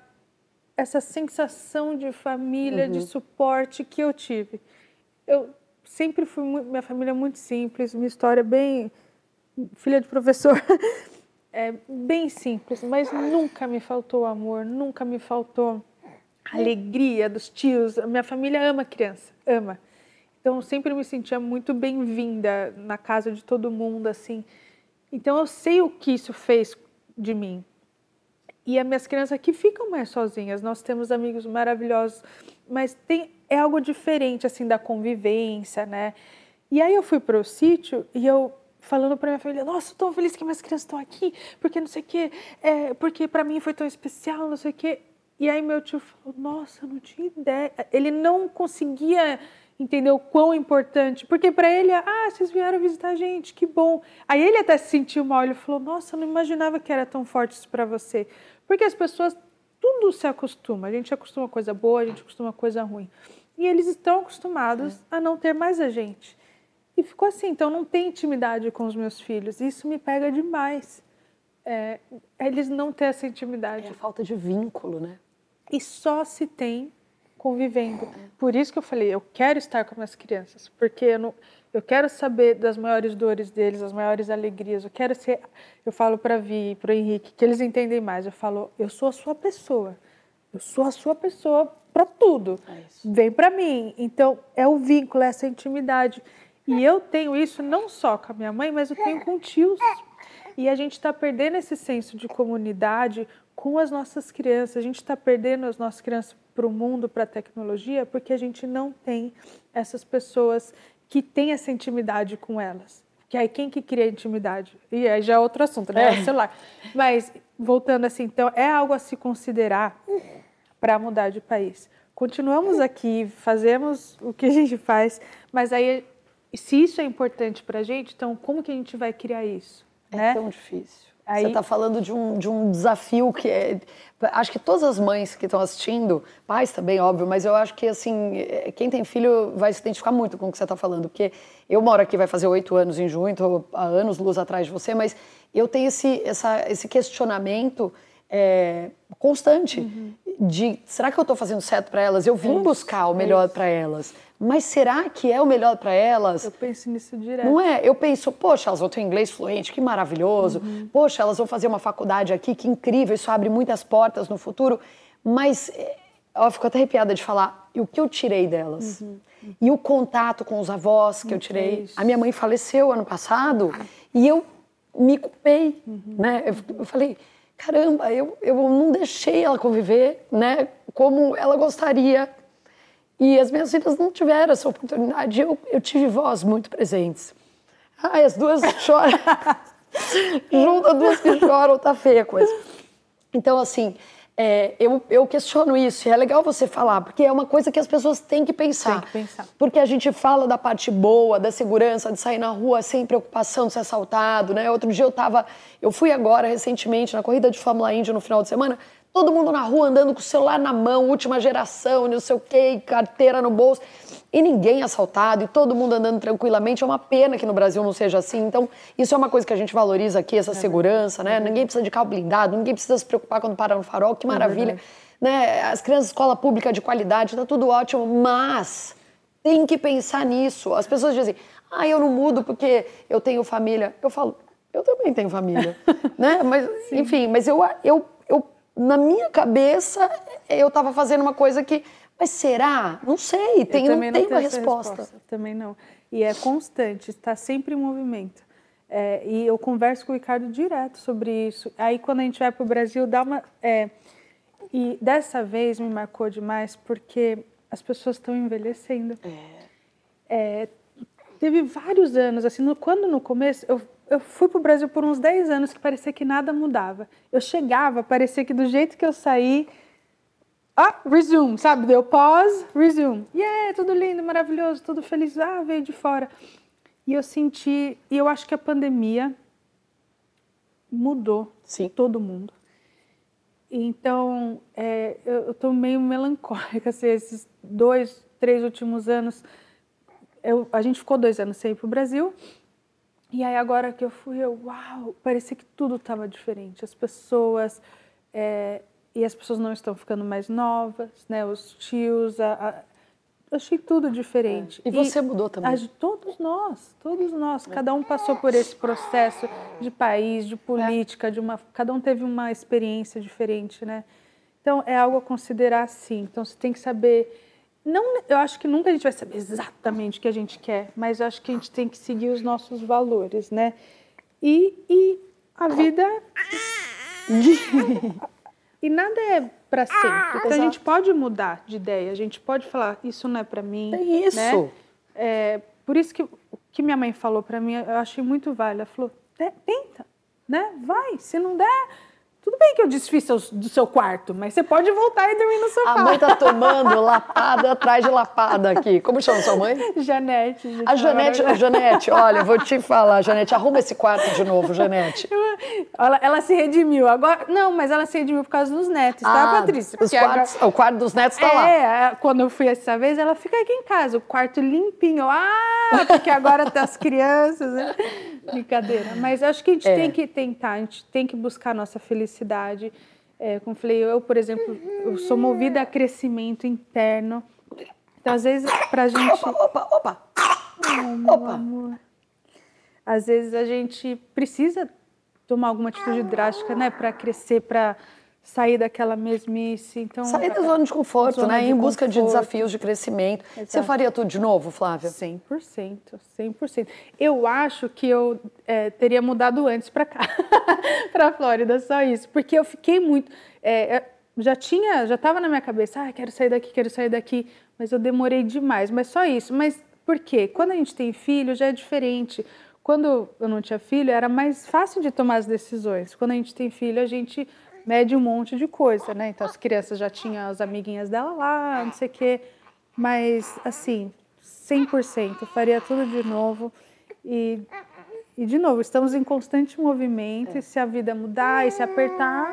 Speaker 2: essa sensação de família, uhum. de suporte que eu tive. Eu sempre fui muito, minha família é muito simples, minha história é bem filha de professor, é bem simples, mas nunca me faltou amor, nunca me faltou alegria dos tios. A minha família ama criança, ama. Então eu sempre me sentia muito bem-vinda na casa de todo mundo, assim. Então eu sei o que isso fez de mim. E as minhas crianças aqui ficam mais sozinhas. Nós temos amigos maravilhosos, mas tem é algo diferente assim da convivência, né? E aí eu fui para o sítio e eu falando para minha família, nossa, estou feliz que minhas crianças estão aqui, porque não sei o quê, é, porque para mim foi tão especial, não sei o quê. E aí meu tio falou: Nossa, eu não tinha ideia. Ele não conseguia entender o quão importante, porque para ele, ah, vocês vieram visitar a gente, que bom. Aí ele até se sentiu mal, ele falou: Nossa, eu não imaginava que era tão forte isso para você. Porque as pessoas, tudo se acostuma. A gente acostuma coisa boa, a gente acostuma coisa ruim. E eles estão acostumados é. a não ter mais a gente. E ficou assim, então não tem intimidade com os meus filhos. Isso me pega demais. É, eles não têm essa intimidade.
Speaker 1: É a falta de vínculo, né?
Speaker 2: E só se tem convivendo. Por isso que eu falei, eu quero estar com minhas crianças, porque eu, não, eu quero saber das maiores dores deles, das maiores alegrias. Eu quero ser, eu falo para Vi, para o Henrique, que eles entendem mais. Eu falo, eu sou a sua pessoa. Eu sou a sua pessoa para tudo. É Vem para mim. Então é o vínculo, é essa intimidade. E eu tenho isso não só com a minha mãe, mas eu tenho com tios. E a gente está perdendo esse senso de comunidade com as nossas crianças. A gente está perdendo as nossas crianças para o mundo, para a tecnologia, porque a gente não tem essas pessoas que têm essa intimidade com elas. Que aí quem que cria intimidade? E aí já é outro assunto, né? É. O celular. Mas voltando assim, então é algo a se considerar para mudar de país. Continuamos aqui, fazemos o que a gente faz, mas aí se isso é importante para a gente, então como que a gente vai criar isso?
Speaker 1: É né? tão difícil. Aí... Você está falando de um, de um desafio que é. Acho que todas as mães que estão assistindo, pais também, óbvio, mas eu acho que assim, é, quem tem filho vai se identificar muito com o que você está falando, porque eu moro aqui, vai fazer oito anos em junho, estou há anos luz atrás de você, mas eu tenho esse, essa, esse questionamento é, constante uhum. de será que eu estou fazendo certo para elas? Eu vim é buscar o melhor é para elas mas será que é o melhor para elas?
Speaker 2: Eu penso nisso direto.
Speaker 1: Não é? Eu penso, poxa, elas vão ter inglês fluente, que maravilhoso. Uhum. Poxa, elas vão fazer uma faculdade aqui, que incrível, isso abre muitas portas no futuro. Mas eh, eu fico até arrepiada de falar, e o que eu tirei delas? Uhum. E o contato com os avós que eu tirei. A minha mãe faleceu ano passado e eu me culpei, uhum. né? Eu, eu falei, caramba, eu, eu não deixei ela conviver, né? Como ela gostaria e as minhas filhas não tiveram essa oportunidade. Eu, eu tive vós muito presentes. Ai, as duas choram. Junta duas que choram, tá feia a coisa. Então, assim, é, eu, eu questiono isso. E é legal você falar, porque é uma coisa que as pessoas têm que pensar.
Speaker 2: Tem que pensar.
Speaker 1: Porque a gente fala da parte boa, da segurança, de sair na rua sem preocupação de ser assaltado, né? Outro dia eu tava... Eu fui agora, recentemente, na corrida de Fórmula Indy no final de semana todo mundo na rua andando com o celular na mão, última geração, não sei o quê, carteira no bolso, e ninguém assaltado, e todo mundo andando tranquilamente. É uma pena que no Brasil não seja assim. Então, isso é uma coisa que a gente valoriza aqui, essa é segurança, né? Ninguém precisa de carro blindado, ninguém precisa se preocupar quando para no farol, que é maravilha. É né? As crianças, escola pública de qualidade, tá tudo ótimo, mas tem que pensar nisso. As pessoas dizem, ah, eu não mudo porque eu tenho família. Eu falo, eu também tenho família, né? Mas, Sim. enfim, mas eu, eu na minha cabeça, eu estava fazendo uma coisa que. Mas será? Não sei, tem, não tem uma resposta. resposta.
Speaker 2: Também não. E é constante, está sempre em movimento. É, e eu converso com o Ricardo direto sobre isso. Aí, quando a gente vai para o Brasil, dá uma. É, e dessa vez me marcou demais porque as pessoas estão envelhecendo. É. É, teve vários anos, assim, no, quando no começo eu eu fui para o Brasil por uns 10 anos que parecia que nada mudava. Eu chegava, parecia que do jeito que eu saí. Ah, resume, sabe? Deu pause, resume. Yeah, tudo lindo, maravilhoso, tudo feliz. Ah, veio de fora. E eu senti, e eu acho que a pandemia mudou Sim. todo mundo. Então, é, eu estou meio melancólica. Assim, esses dois, três últimos anos, eu, a gente ficou dois anos sem ir para o Brasil. E aí agora que eu fui, eu, uau, parecia que tudo estava diferente. As pessoas, é, e as pessoas não estão ficando mais novas, né? Os tios, a, a, achei tudo diferente.
Speaker 1: É. E você e, mudou também? A,
Speaker 2: todos nós, todos nós. É. Cada um passou por esse processo de país, de política, de uma, cada um teve uma experiência diferente, né? Então é algo a considerar sim. Então você tem que saber não, eu acho que nunca a gente vai saber exatamente o que a gente quer, mas eu acho que a gente tem que seguir os nossos valores, né? E, e a vida. e nada é para sempre. Então a gente pode mudar de ideia, a gente pode falar, isso não é para mim.
Speaker 1: É isso. Né?
Speaker 2: É, por isso que o que minha mãe falou para mim, eu achei muito válido. Ela falou: tenta, né? Vai, se não der tudo bem que eu desfiz seu, do seu quarto, mas você pode voltar e dormir no sofá.
Speaker 1: A mãe tá tomando lapada atrás de lapada aqui. Como chama sua mãe?
Speaker 2: Janete.
Speaker 1: A Janete, a Janete, olha, vou te falar, Janete, arruma esse quarto de novo, Janete.
Speaker 2: Ela, ela se redimiu. Agora, não, mas ela se redimiu por causa dos netos, tá, ah, tá, Patrícia?
Speaker 1: Os quartos, agora... O quarto dos netos tá
Speaker 2: é,
Speaker 1: lá.
Speaker 2: É, quando eu fui essa vez, ela fica aqui em casa, o quarto limpinho. Ah, porque agora tá as crianças. Né? Brincadeira. Mas acho que a gente é. tem que tentar, a gente tem que buscar a nossa felicidade. É, como falei, eu, por exemplo, eu sou movida a crescimento interno. Então, às vezes, pra gente.
Speaker 1: Opa, opa, opa!
Speaker 2: Oh, opa. Amor. Às vezes a gente precisa tomar alguma atitude drástica, né, para crescer, para sair daquela mesmice. Então,
Speaker 1: sair da zona de conforto, zona né? De em busca conforto. de desafios de crescimento. Exato. Você faria tudo de novo, Flávia?
Speaker 2: 100%, 100%. Eu acho que eu é, teria mudado antes para cá, para a Flórida, só isso. Porque eu fiquei muito... É, é já tinha, já estava na minha cabeça, ah, quero sair daqui, quero sair daqui, mas eu demorei demais, mas só isso. Mas por quê? Quando a gente tem filho já é diferente. Quando eu não tinha filho, era mais fácil de tomar as decisões. Quando a gente tem filho, a gente mede um monte de coisa, né? Então as crianças já tinham as amiguinhas dela lá, não sei o quê. Mas, assim, 100%, faria tudo de novo. E, e, de novo, estamos em constante movimento. E se a vida mudar e se apertar,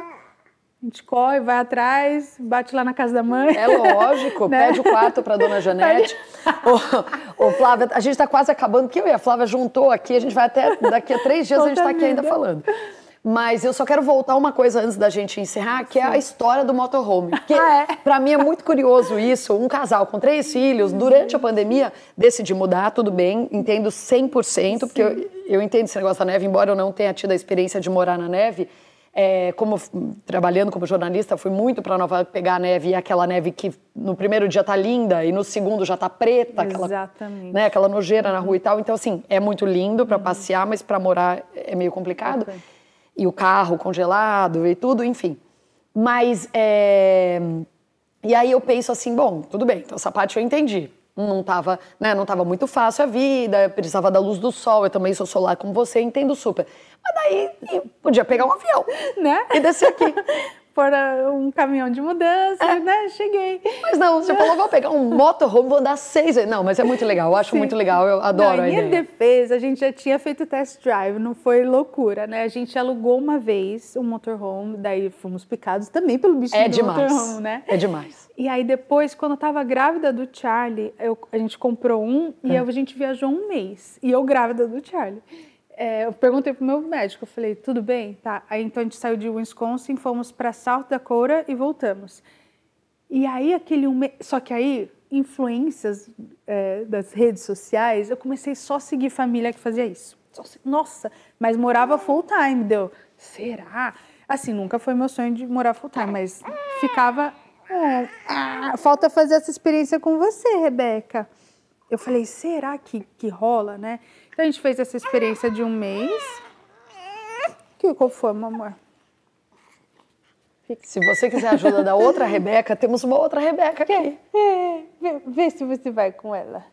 Speaker 2: a gente corre, vai atrás, bate lá na casa da mãe.
Speaker 1: É lógico, né? pede o quarto para dona Janete. ô, ô, Flávia, a gente está quase acabando, porque eu e a Flávia juntou aqui, a gente vai até daqui a três dias, a gente está aqui ainda falando. Mas eu só quero voltar uma coisa antes da gente encerrar, que é a história do motorhome. Que ah, é? para mim é muito curioso isso. Um casal com três filhos, durante a pandemia, decidi mudar, tudo bem, entendo 100%, Sim. porque eu, eu entendo esse negócio da neve, embora eu não tenha tido a experiência de morar na neve. É, como trabalhando como jornalista, fui muito para Nova York pegar a neve e aquela neve que no primeiro dia tá linda e no segundo já tá preta, aquela,
Speaker 2: Exatamente.
Speaker 1: Né, aquela nojeira na rua e tal. Então assim, é muito lindo para uhum. passear, mas para morar é meio complicado. Okay e o carro congelado e tudo, enfim. Mas, é... e aí eu penso assim, bom, tudo bem, então essa parte eu entendi. Não estava né, não tava muito fácil a vida, precisava da luz do sol, eu também sou solar como você, entendo super. Mas daí podia pegar um avião, né? E descer aqui.
Speaker 2: pôr um caminhão de mudança, é. né? Cheguei.
Speaker 1: Mas não, você falou, vou pegar um motorhome, vou andar seis. Não, mas é muito legal, eu acho Sim. muito legal, eu adoro não, a
Speaker 2: ideia. Em defesa, a gente já tinha feito test drive, não foi loucura, né? A gente alugou uma vez um motorhome, daí fomos picados também pelo bicho
Speaker 1: é
Speaker 2: do
Speaker 1: demais.
Speaker 2: motorhome, né?
Speaker 1: É demais.
Speaker 2: E aí depois, quando eu tava grávida do Charlie, eu, a gente comprou um e é. a gente viajou um mês. E eu grávida do Charlie. É, eu perguntei pro meu médico, eu falei, tudo bem? Tá. Aí então a gente saiu de Wisconsin, fomos para South Dakota e voltamos. E aí aquele um só que aí influências é, das redes sociais, eu comecei só a seguir família que fazia isso. Nossa, mas morava full time, deu. Será? Assim, nunca foi meu sonho de morar full time, mas ficava. É, ah, falta fazer essa experiência com você, Rebeca. Eu falei, será que, que rola, né? Então a gente fez essa experiência de um mês. Que qual foi, mamãe?
Speaker 1: Se você quiser ajuda da outra Rebeca, temos uma outra Rebeca aqui.
Speaker 2: É, vê, vê, se você vai com ela.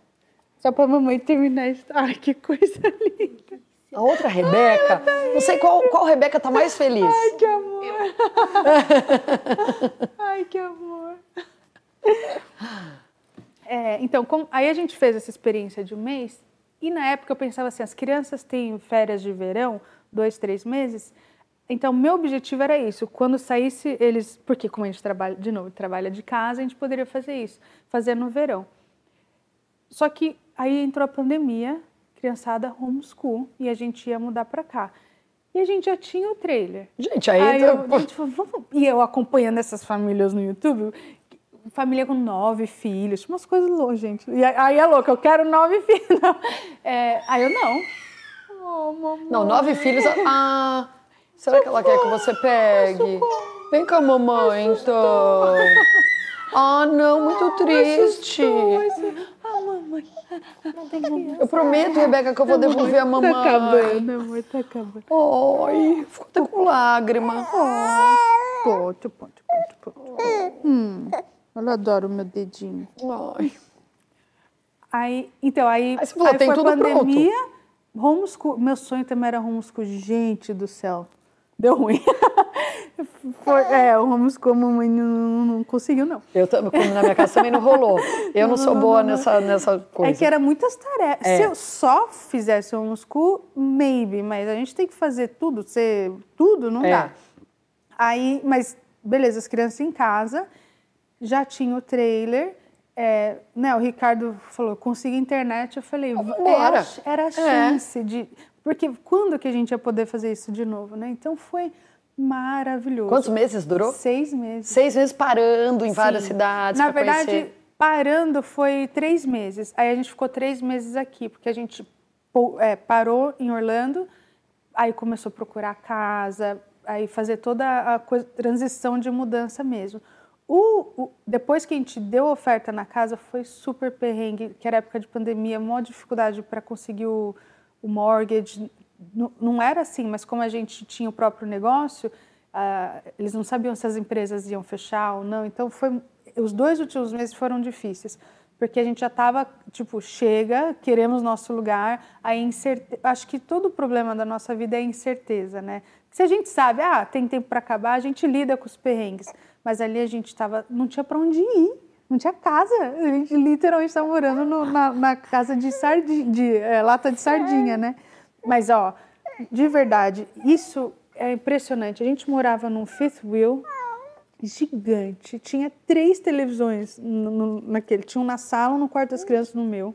Speaker 2: Só para a mamãe terminar a história. Ai, que coisa linda.
Speaker 1: A outra Rebeca, não sei qual, qual Rebeca tá mais feliz.
Speaker 2: Ai, que amor. Ai, que amor. É, então, com, aí a gente fez essa experiência de um mês e na época eu pensava assim, as crianças têm férias de verão, dois, três meses. Então, meu objetivo era isso. Quando saísse eles, porque como a gente trabalha, de novo, trabalha de casa, a gente poderia fazer isso, fazer no verão. Só que aí entrou a pandemia, criançada homeschool, e a gente ia mudar para cá. E a gente já tinha o trailer.
Speaker 1: Gente, aí, aí
Speaker 2: eu, a gente falou, vamos... E eu acompanhando essas famílias no YouTube, família com nove filhos, umas coisas loucas, gente. E aí é louco, eu quero nove filhos. É, aí eu não.
Speaker 1: Oh, não, nove filhos. Ah, será que ela quer que você pegue? Vem cá, mamãe, então. Ah, não, muito triste.
Speaker 2: Ah, mamãe.
Speaker 1: Eu prometo, Rebeca, que eu vou devolver a mamãe. Tá
Speaker 2: acabando, amor, tá acabando.
Speaker 1: Ai, ficou até com lágrima.
Speaker 2: Oh. Ponto, ponto, ponto, ponto. Hum. Ela adora o meu dedinho.
Speaker 1: Ai.
Speaker 2: Aí, então, aí,
Speaker 1: aí, você falou, aí tem foi tudo pandemia,
Speaker 2: pronto. homeschool. Meu sonho também era homeschool. Gente do céu, deu ruim. foi, é, o homeschool, mamãe não, não conseguiu, não.
Speaker 1: Eu, como na minha casa também não rolou. Eu não, não sou não, boa nessa, nessa coisa.
Speaker 2: É que era muitas tarefas. É. Se eu só fizesse homeschool, maybe, mas a gente tem que fazer tudo, ser tudo, não é. dá. Aí, mas beleza, as crianças em casa já tinha o trailer. É, né, o Ricardo falou, consiga internet. Eu falei, era, era a é. chance é. de. Porque quando que a gente ia poder fazer isso de novo, né? Então foi maravilhoso.
Speaker 1: Quantos meses durou?
Speaker 2: Seis meses.
Speaker 1: Seis meses parando em Sim. várias cidades.
Speaker 2: Na verdade,
Speaker 1: conhecer.
Speaker 2: parando foi três meses. Aí a gente ficou três meses aqui, porque a gente é, parou em Orlando, aí começou a procurar casa, aí fazer toda a coisa, transição de mudança mesmo. O, o, depois que a gente deu oferta na casa, foi super perrengue, que era época de pandemia, maior dificuldade para conseguir o, o mortgage. Não, não, era assim, mas como a gente tinha o próprio negócio, uh, eles não sabiam se as empresas iam fechar ou não. Então, foi, os dois últimos meses foram difíceis, porque a gente já estava, tipo, chega, queremos nosso lugar. A incerte... Acho que todo o problema da nossa vida é incerteza, né? Se a gente sabe, ah, tem tempo para acabar, a gente lida com os perrengues. Mas ali a gente estava, não tinha para onde ir, não tinha casa. A gente literalmente estava morando no, na, na, casa de, sardinha, de é, lata de sardinha, né? Mas, ó, de verdade, isso é impressionante. A gente morava num fifth wheel gigante. Tinha três televisões no, no, naquele. Tinha um na sala, no quarto das crianças, no meu.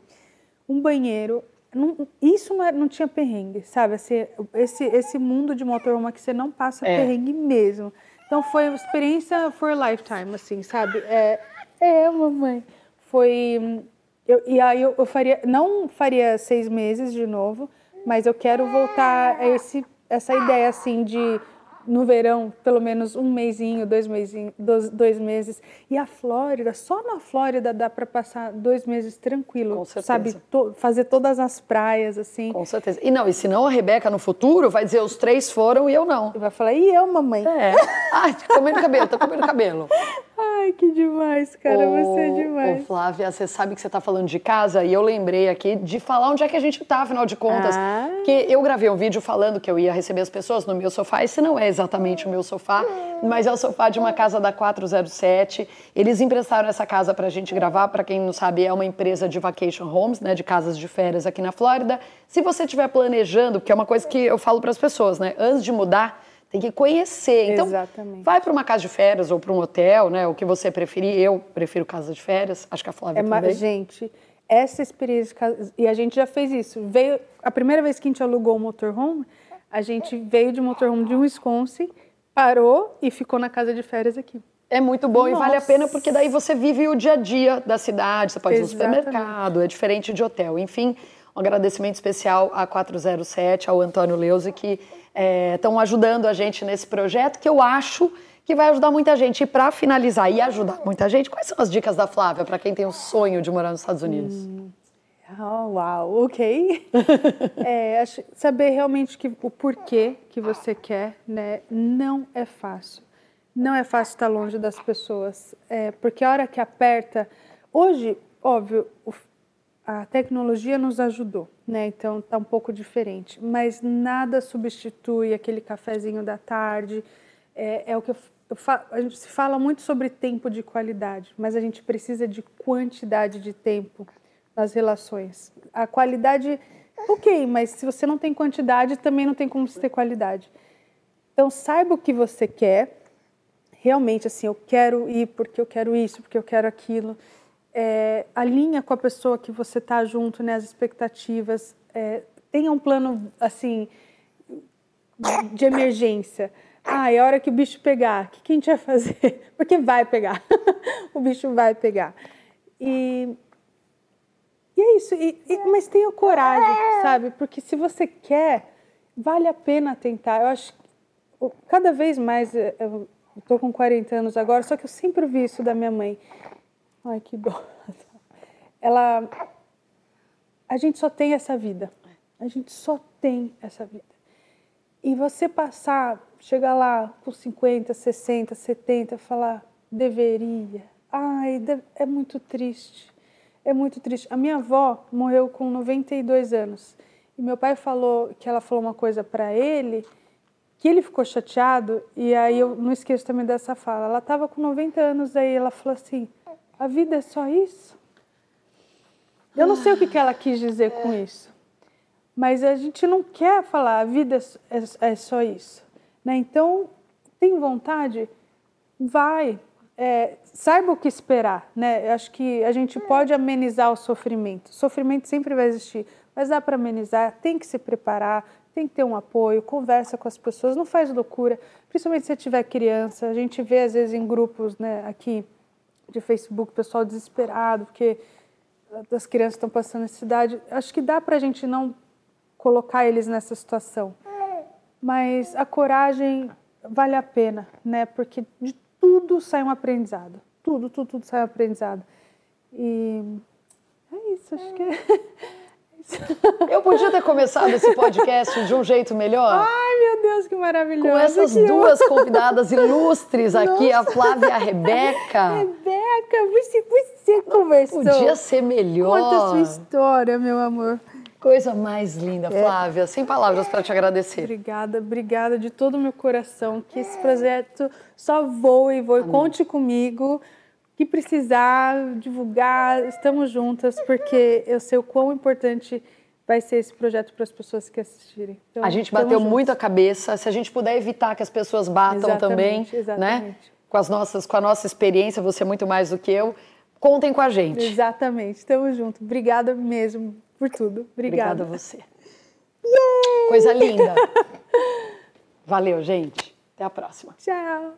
Speaker 2: Um banheiro. Não, isso não, era, não tinha perrengue, sabe? Esse, esse, esse mundo de motorhome que você não passa é. perrengue mesmo. Então foi uma experiência for lifetime, assim, sabe? É, é mamãe. Foi. Eu, e aí eu, eu faria. Não faria seis meses de novo, mas eu quero voltar a esse, essa ideia, assim, de no verão, pelo menos um mêsinho, dois, dois, dois meses. E a Flórida, só na Flórida dá para passar dois meses tranquilo, Com certeza. sabe? To, fazer todas as praias, assim.
Speaker 1: Com certeza. E não, e se não a Rebeca no futuro vai dizer os três foram e eu não.
Speaker 2: E vai falar, e eu, mamãe?
Speaker 1: É. Ai, comendo cabelo, tá comendo cabelo.
Speaker 2: Ai, que demais, cara, ô, você é demais.
Speaker 1: Ô, Flávia, você sabe que você está falando de casa e eu lembrei aqui de falar onde é que a gente está, afinal de contas. Ah. Que eu gravei um vídeo falando que eu ia receber as pessoas no meu sofá. Esse não é exatamente o meu sofá, mas é o sofá de uma casa da 407. Eles emprestaram essa casa para a gente gravar. Para quem não sabe, é uma empresa de vacation homes, né, de casas de férias aqui na Flórida. Se você estiver planejando, porque é uma coisa que eu falo para as pessoas, né, antes de mudar tem que conhecer. Então, Exatamente. vai para uma casa de férias ou para um hotel, né? O que você preferir. Eu prefiro casa de férias. Acho que a Flávia é, também.
Speaker 2: Gente, essa experiência e a gente já fez isso. Veio a primeira vez que a gente alugou um motorhome, a gente veio de motorhome de Wisconsin, parou e ficou na casa de férias aqui.
Speaker 1: É muito bom Nossa. e vale a pena porque daí você vive o dia a dia da cidade, você pode ir no supermercado, é diferente de hotel. Enfim, um agradecimento especial à 407, ao Antônio Leuze, que estão é, ajudando a gente nesse projeto, que eu acho que vai ajudar muita gente. E para finalizar e ajudar muita gente, quais são as dicas da Flávia para quem tem o sonho de morar nos Estados Unidos? Hum.
Speaker 2: Oh, uau, ok. é, saber realmente que, o porquê que você quer, né? Não é fácil. Não é fácil estar longe das pessoas, é, porque a hora que aperta. Hoje, óbvio, o, a tecnologia nos ajudou, né? Então tá um pouco diferente, mas nada substitui aquele cafezinho da tarde. É, é o que eu, eu falo, a gente se fala muito sobre tempo de qualidade, mas a gente precisa de quantidade de tempo nas relações. A qualidade, ok, mas se você não tem quantidade, também não tem como você ter qualidade. Então saiba o que você quer. Realmente, assim, eu quero ir porque eu quero isso, porque eu quero aquilo é, alinha com a pessoa que você está junto, né, as expectativas, é, tenha um plano assim de emergência. Ah, é hora que o bicho pegar, o que, que a gente vai fazer? Porque vai pegar, o bicho vai pegar. E, e é isso, e, e, mas tenha coragem, sabe? Porque se você quer, vale a pena tentar. Eu acho que cada vez mais, eu estou com 40 anos agora, só que eu sempre vi isso da minha mãe Ai, que dó. Ela. A gente só tem essa vida. A gente só tem essa vida. E você passar, chegar lá com 50, 60, 70, falar, deveria. Ai, é muito triste. É muito triste. A minha avó morreu com 92 anos. E meu pai falou que ela falou uma coisa para ele que ele ficou chateado. E aí eu não esqueço também dessa fala. Ela estava com 90 anos, aí ela falou assim: a vida é só isso? Eu não sei o que ela quis dizer com isso, mas a gente não quer falar a vida é, é, é só isso. Né? Então, tem vontade? Vai. É, saiba o que esperar. Né? Eu acho que a gente pode amenizar o sofrimento. O sofrimento sempre vai existir, mas dá para amenizar. Tem que se preparar, tem que ter um apoio, conversa com as pessoas, não faz loucura. Principalmente se tiver criança. A gente vê, às vezes, em grupos né, aqui de Facebook, pessoal desesperado, porque as crianças estão passando necessidade. Acho que dá para a gente não colocar eles nessa situação. Mas a coragem vale a pena, né? Porque de tudo sai um aprendizado. Tudo, tudo, tudo sai um aprendizado. E é isso, acho que é.
Speaker 1: Eu podia ter começado esse podcast de um jeito melhor.
Speaker 2: Ai, meu Deus, que maravilhoso.
Speaker 1: Com essas duas convidadas ilustres aqui, Nossa. a Flávia e a Rebeca.
Speaker 2: Rebeca, você, você conversou.
Speaker 1: Podia ser melhor.
Speaker 2: Conta a sua história, meu amor.
Speaker 1: Coisa mais linda, é. Flávia. É. Sem palavras para te agradecer.
Speaker 2: Obrigada, obrigada de todo o meu coração. Que esse projeto só voe e voe. Amém. Conte comigo que precisar divulgar, estamos juntas, porque eu sei o quão importante vai ser esse projeto para as pessoas que assistirem.
Speaker 1: Então, a gente bateu juntos. muito a cabeça, se a gente puder evitar que as pessoas batam exatamente, também, né? exatamente. né? Com as nossas, com a nossa experiência, você é muito mais do que eu. Contem com a gente.
Speaker 2: Exatamente, estamos juntos. Obrigada mesmo por tudo. Obrigada.
Speaker 1: Obrigada a você. Coisa linda. Valeu, gente. Até a próxima.
Speaker 2: Tchau.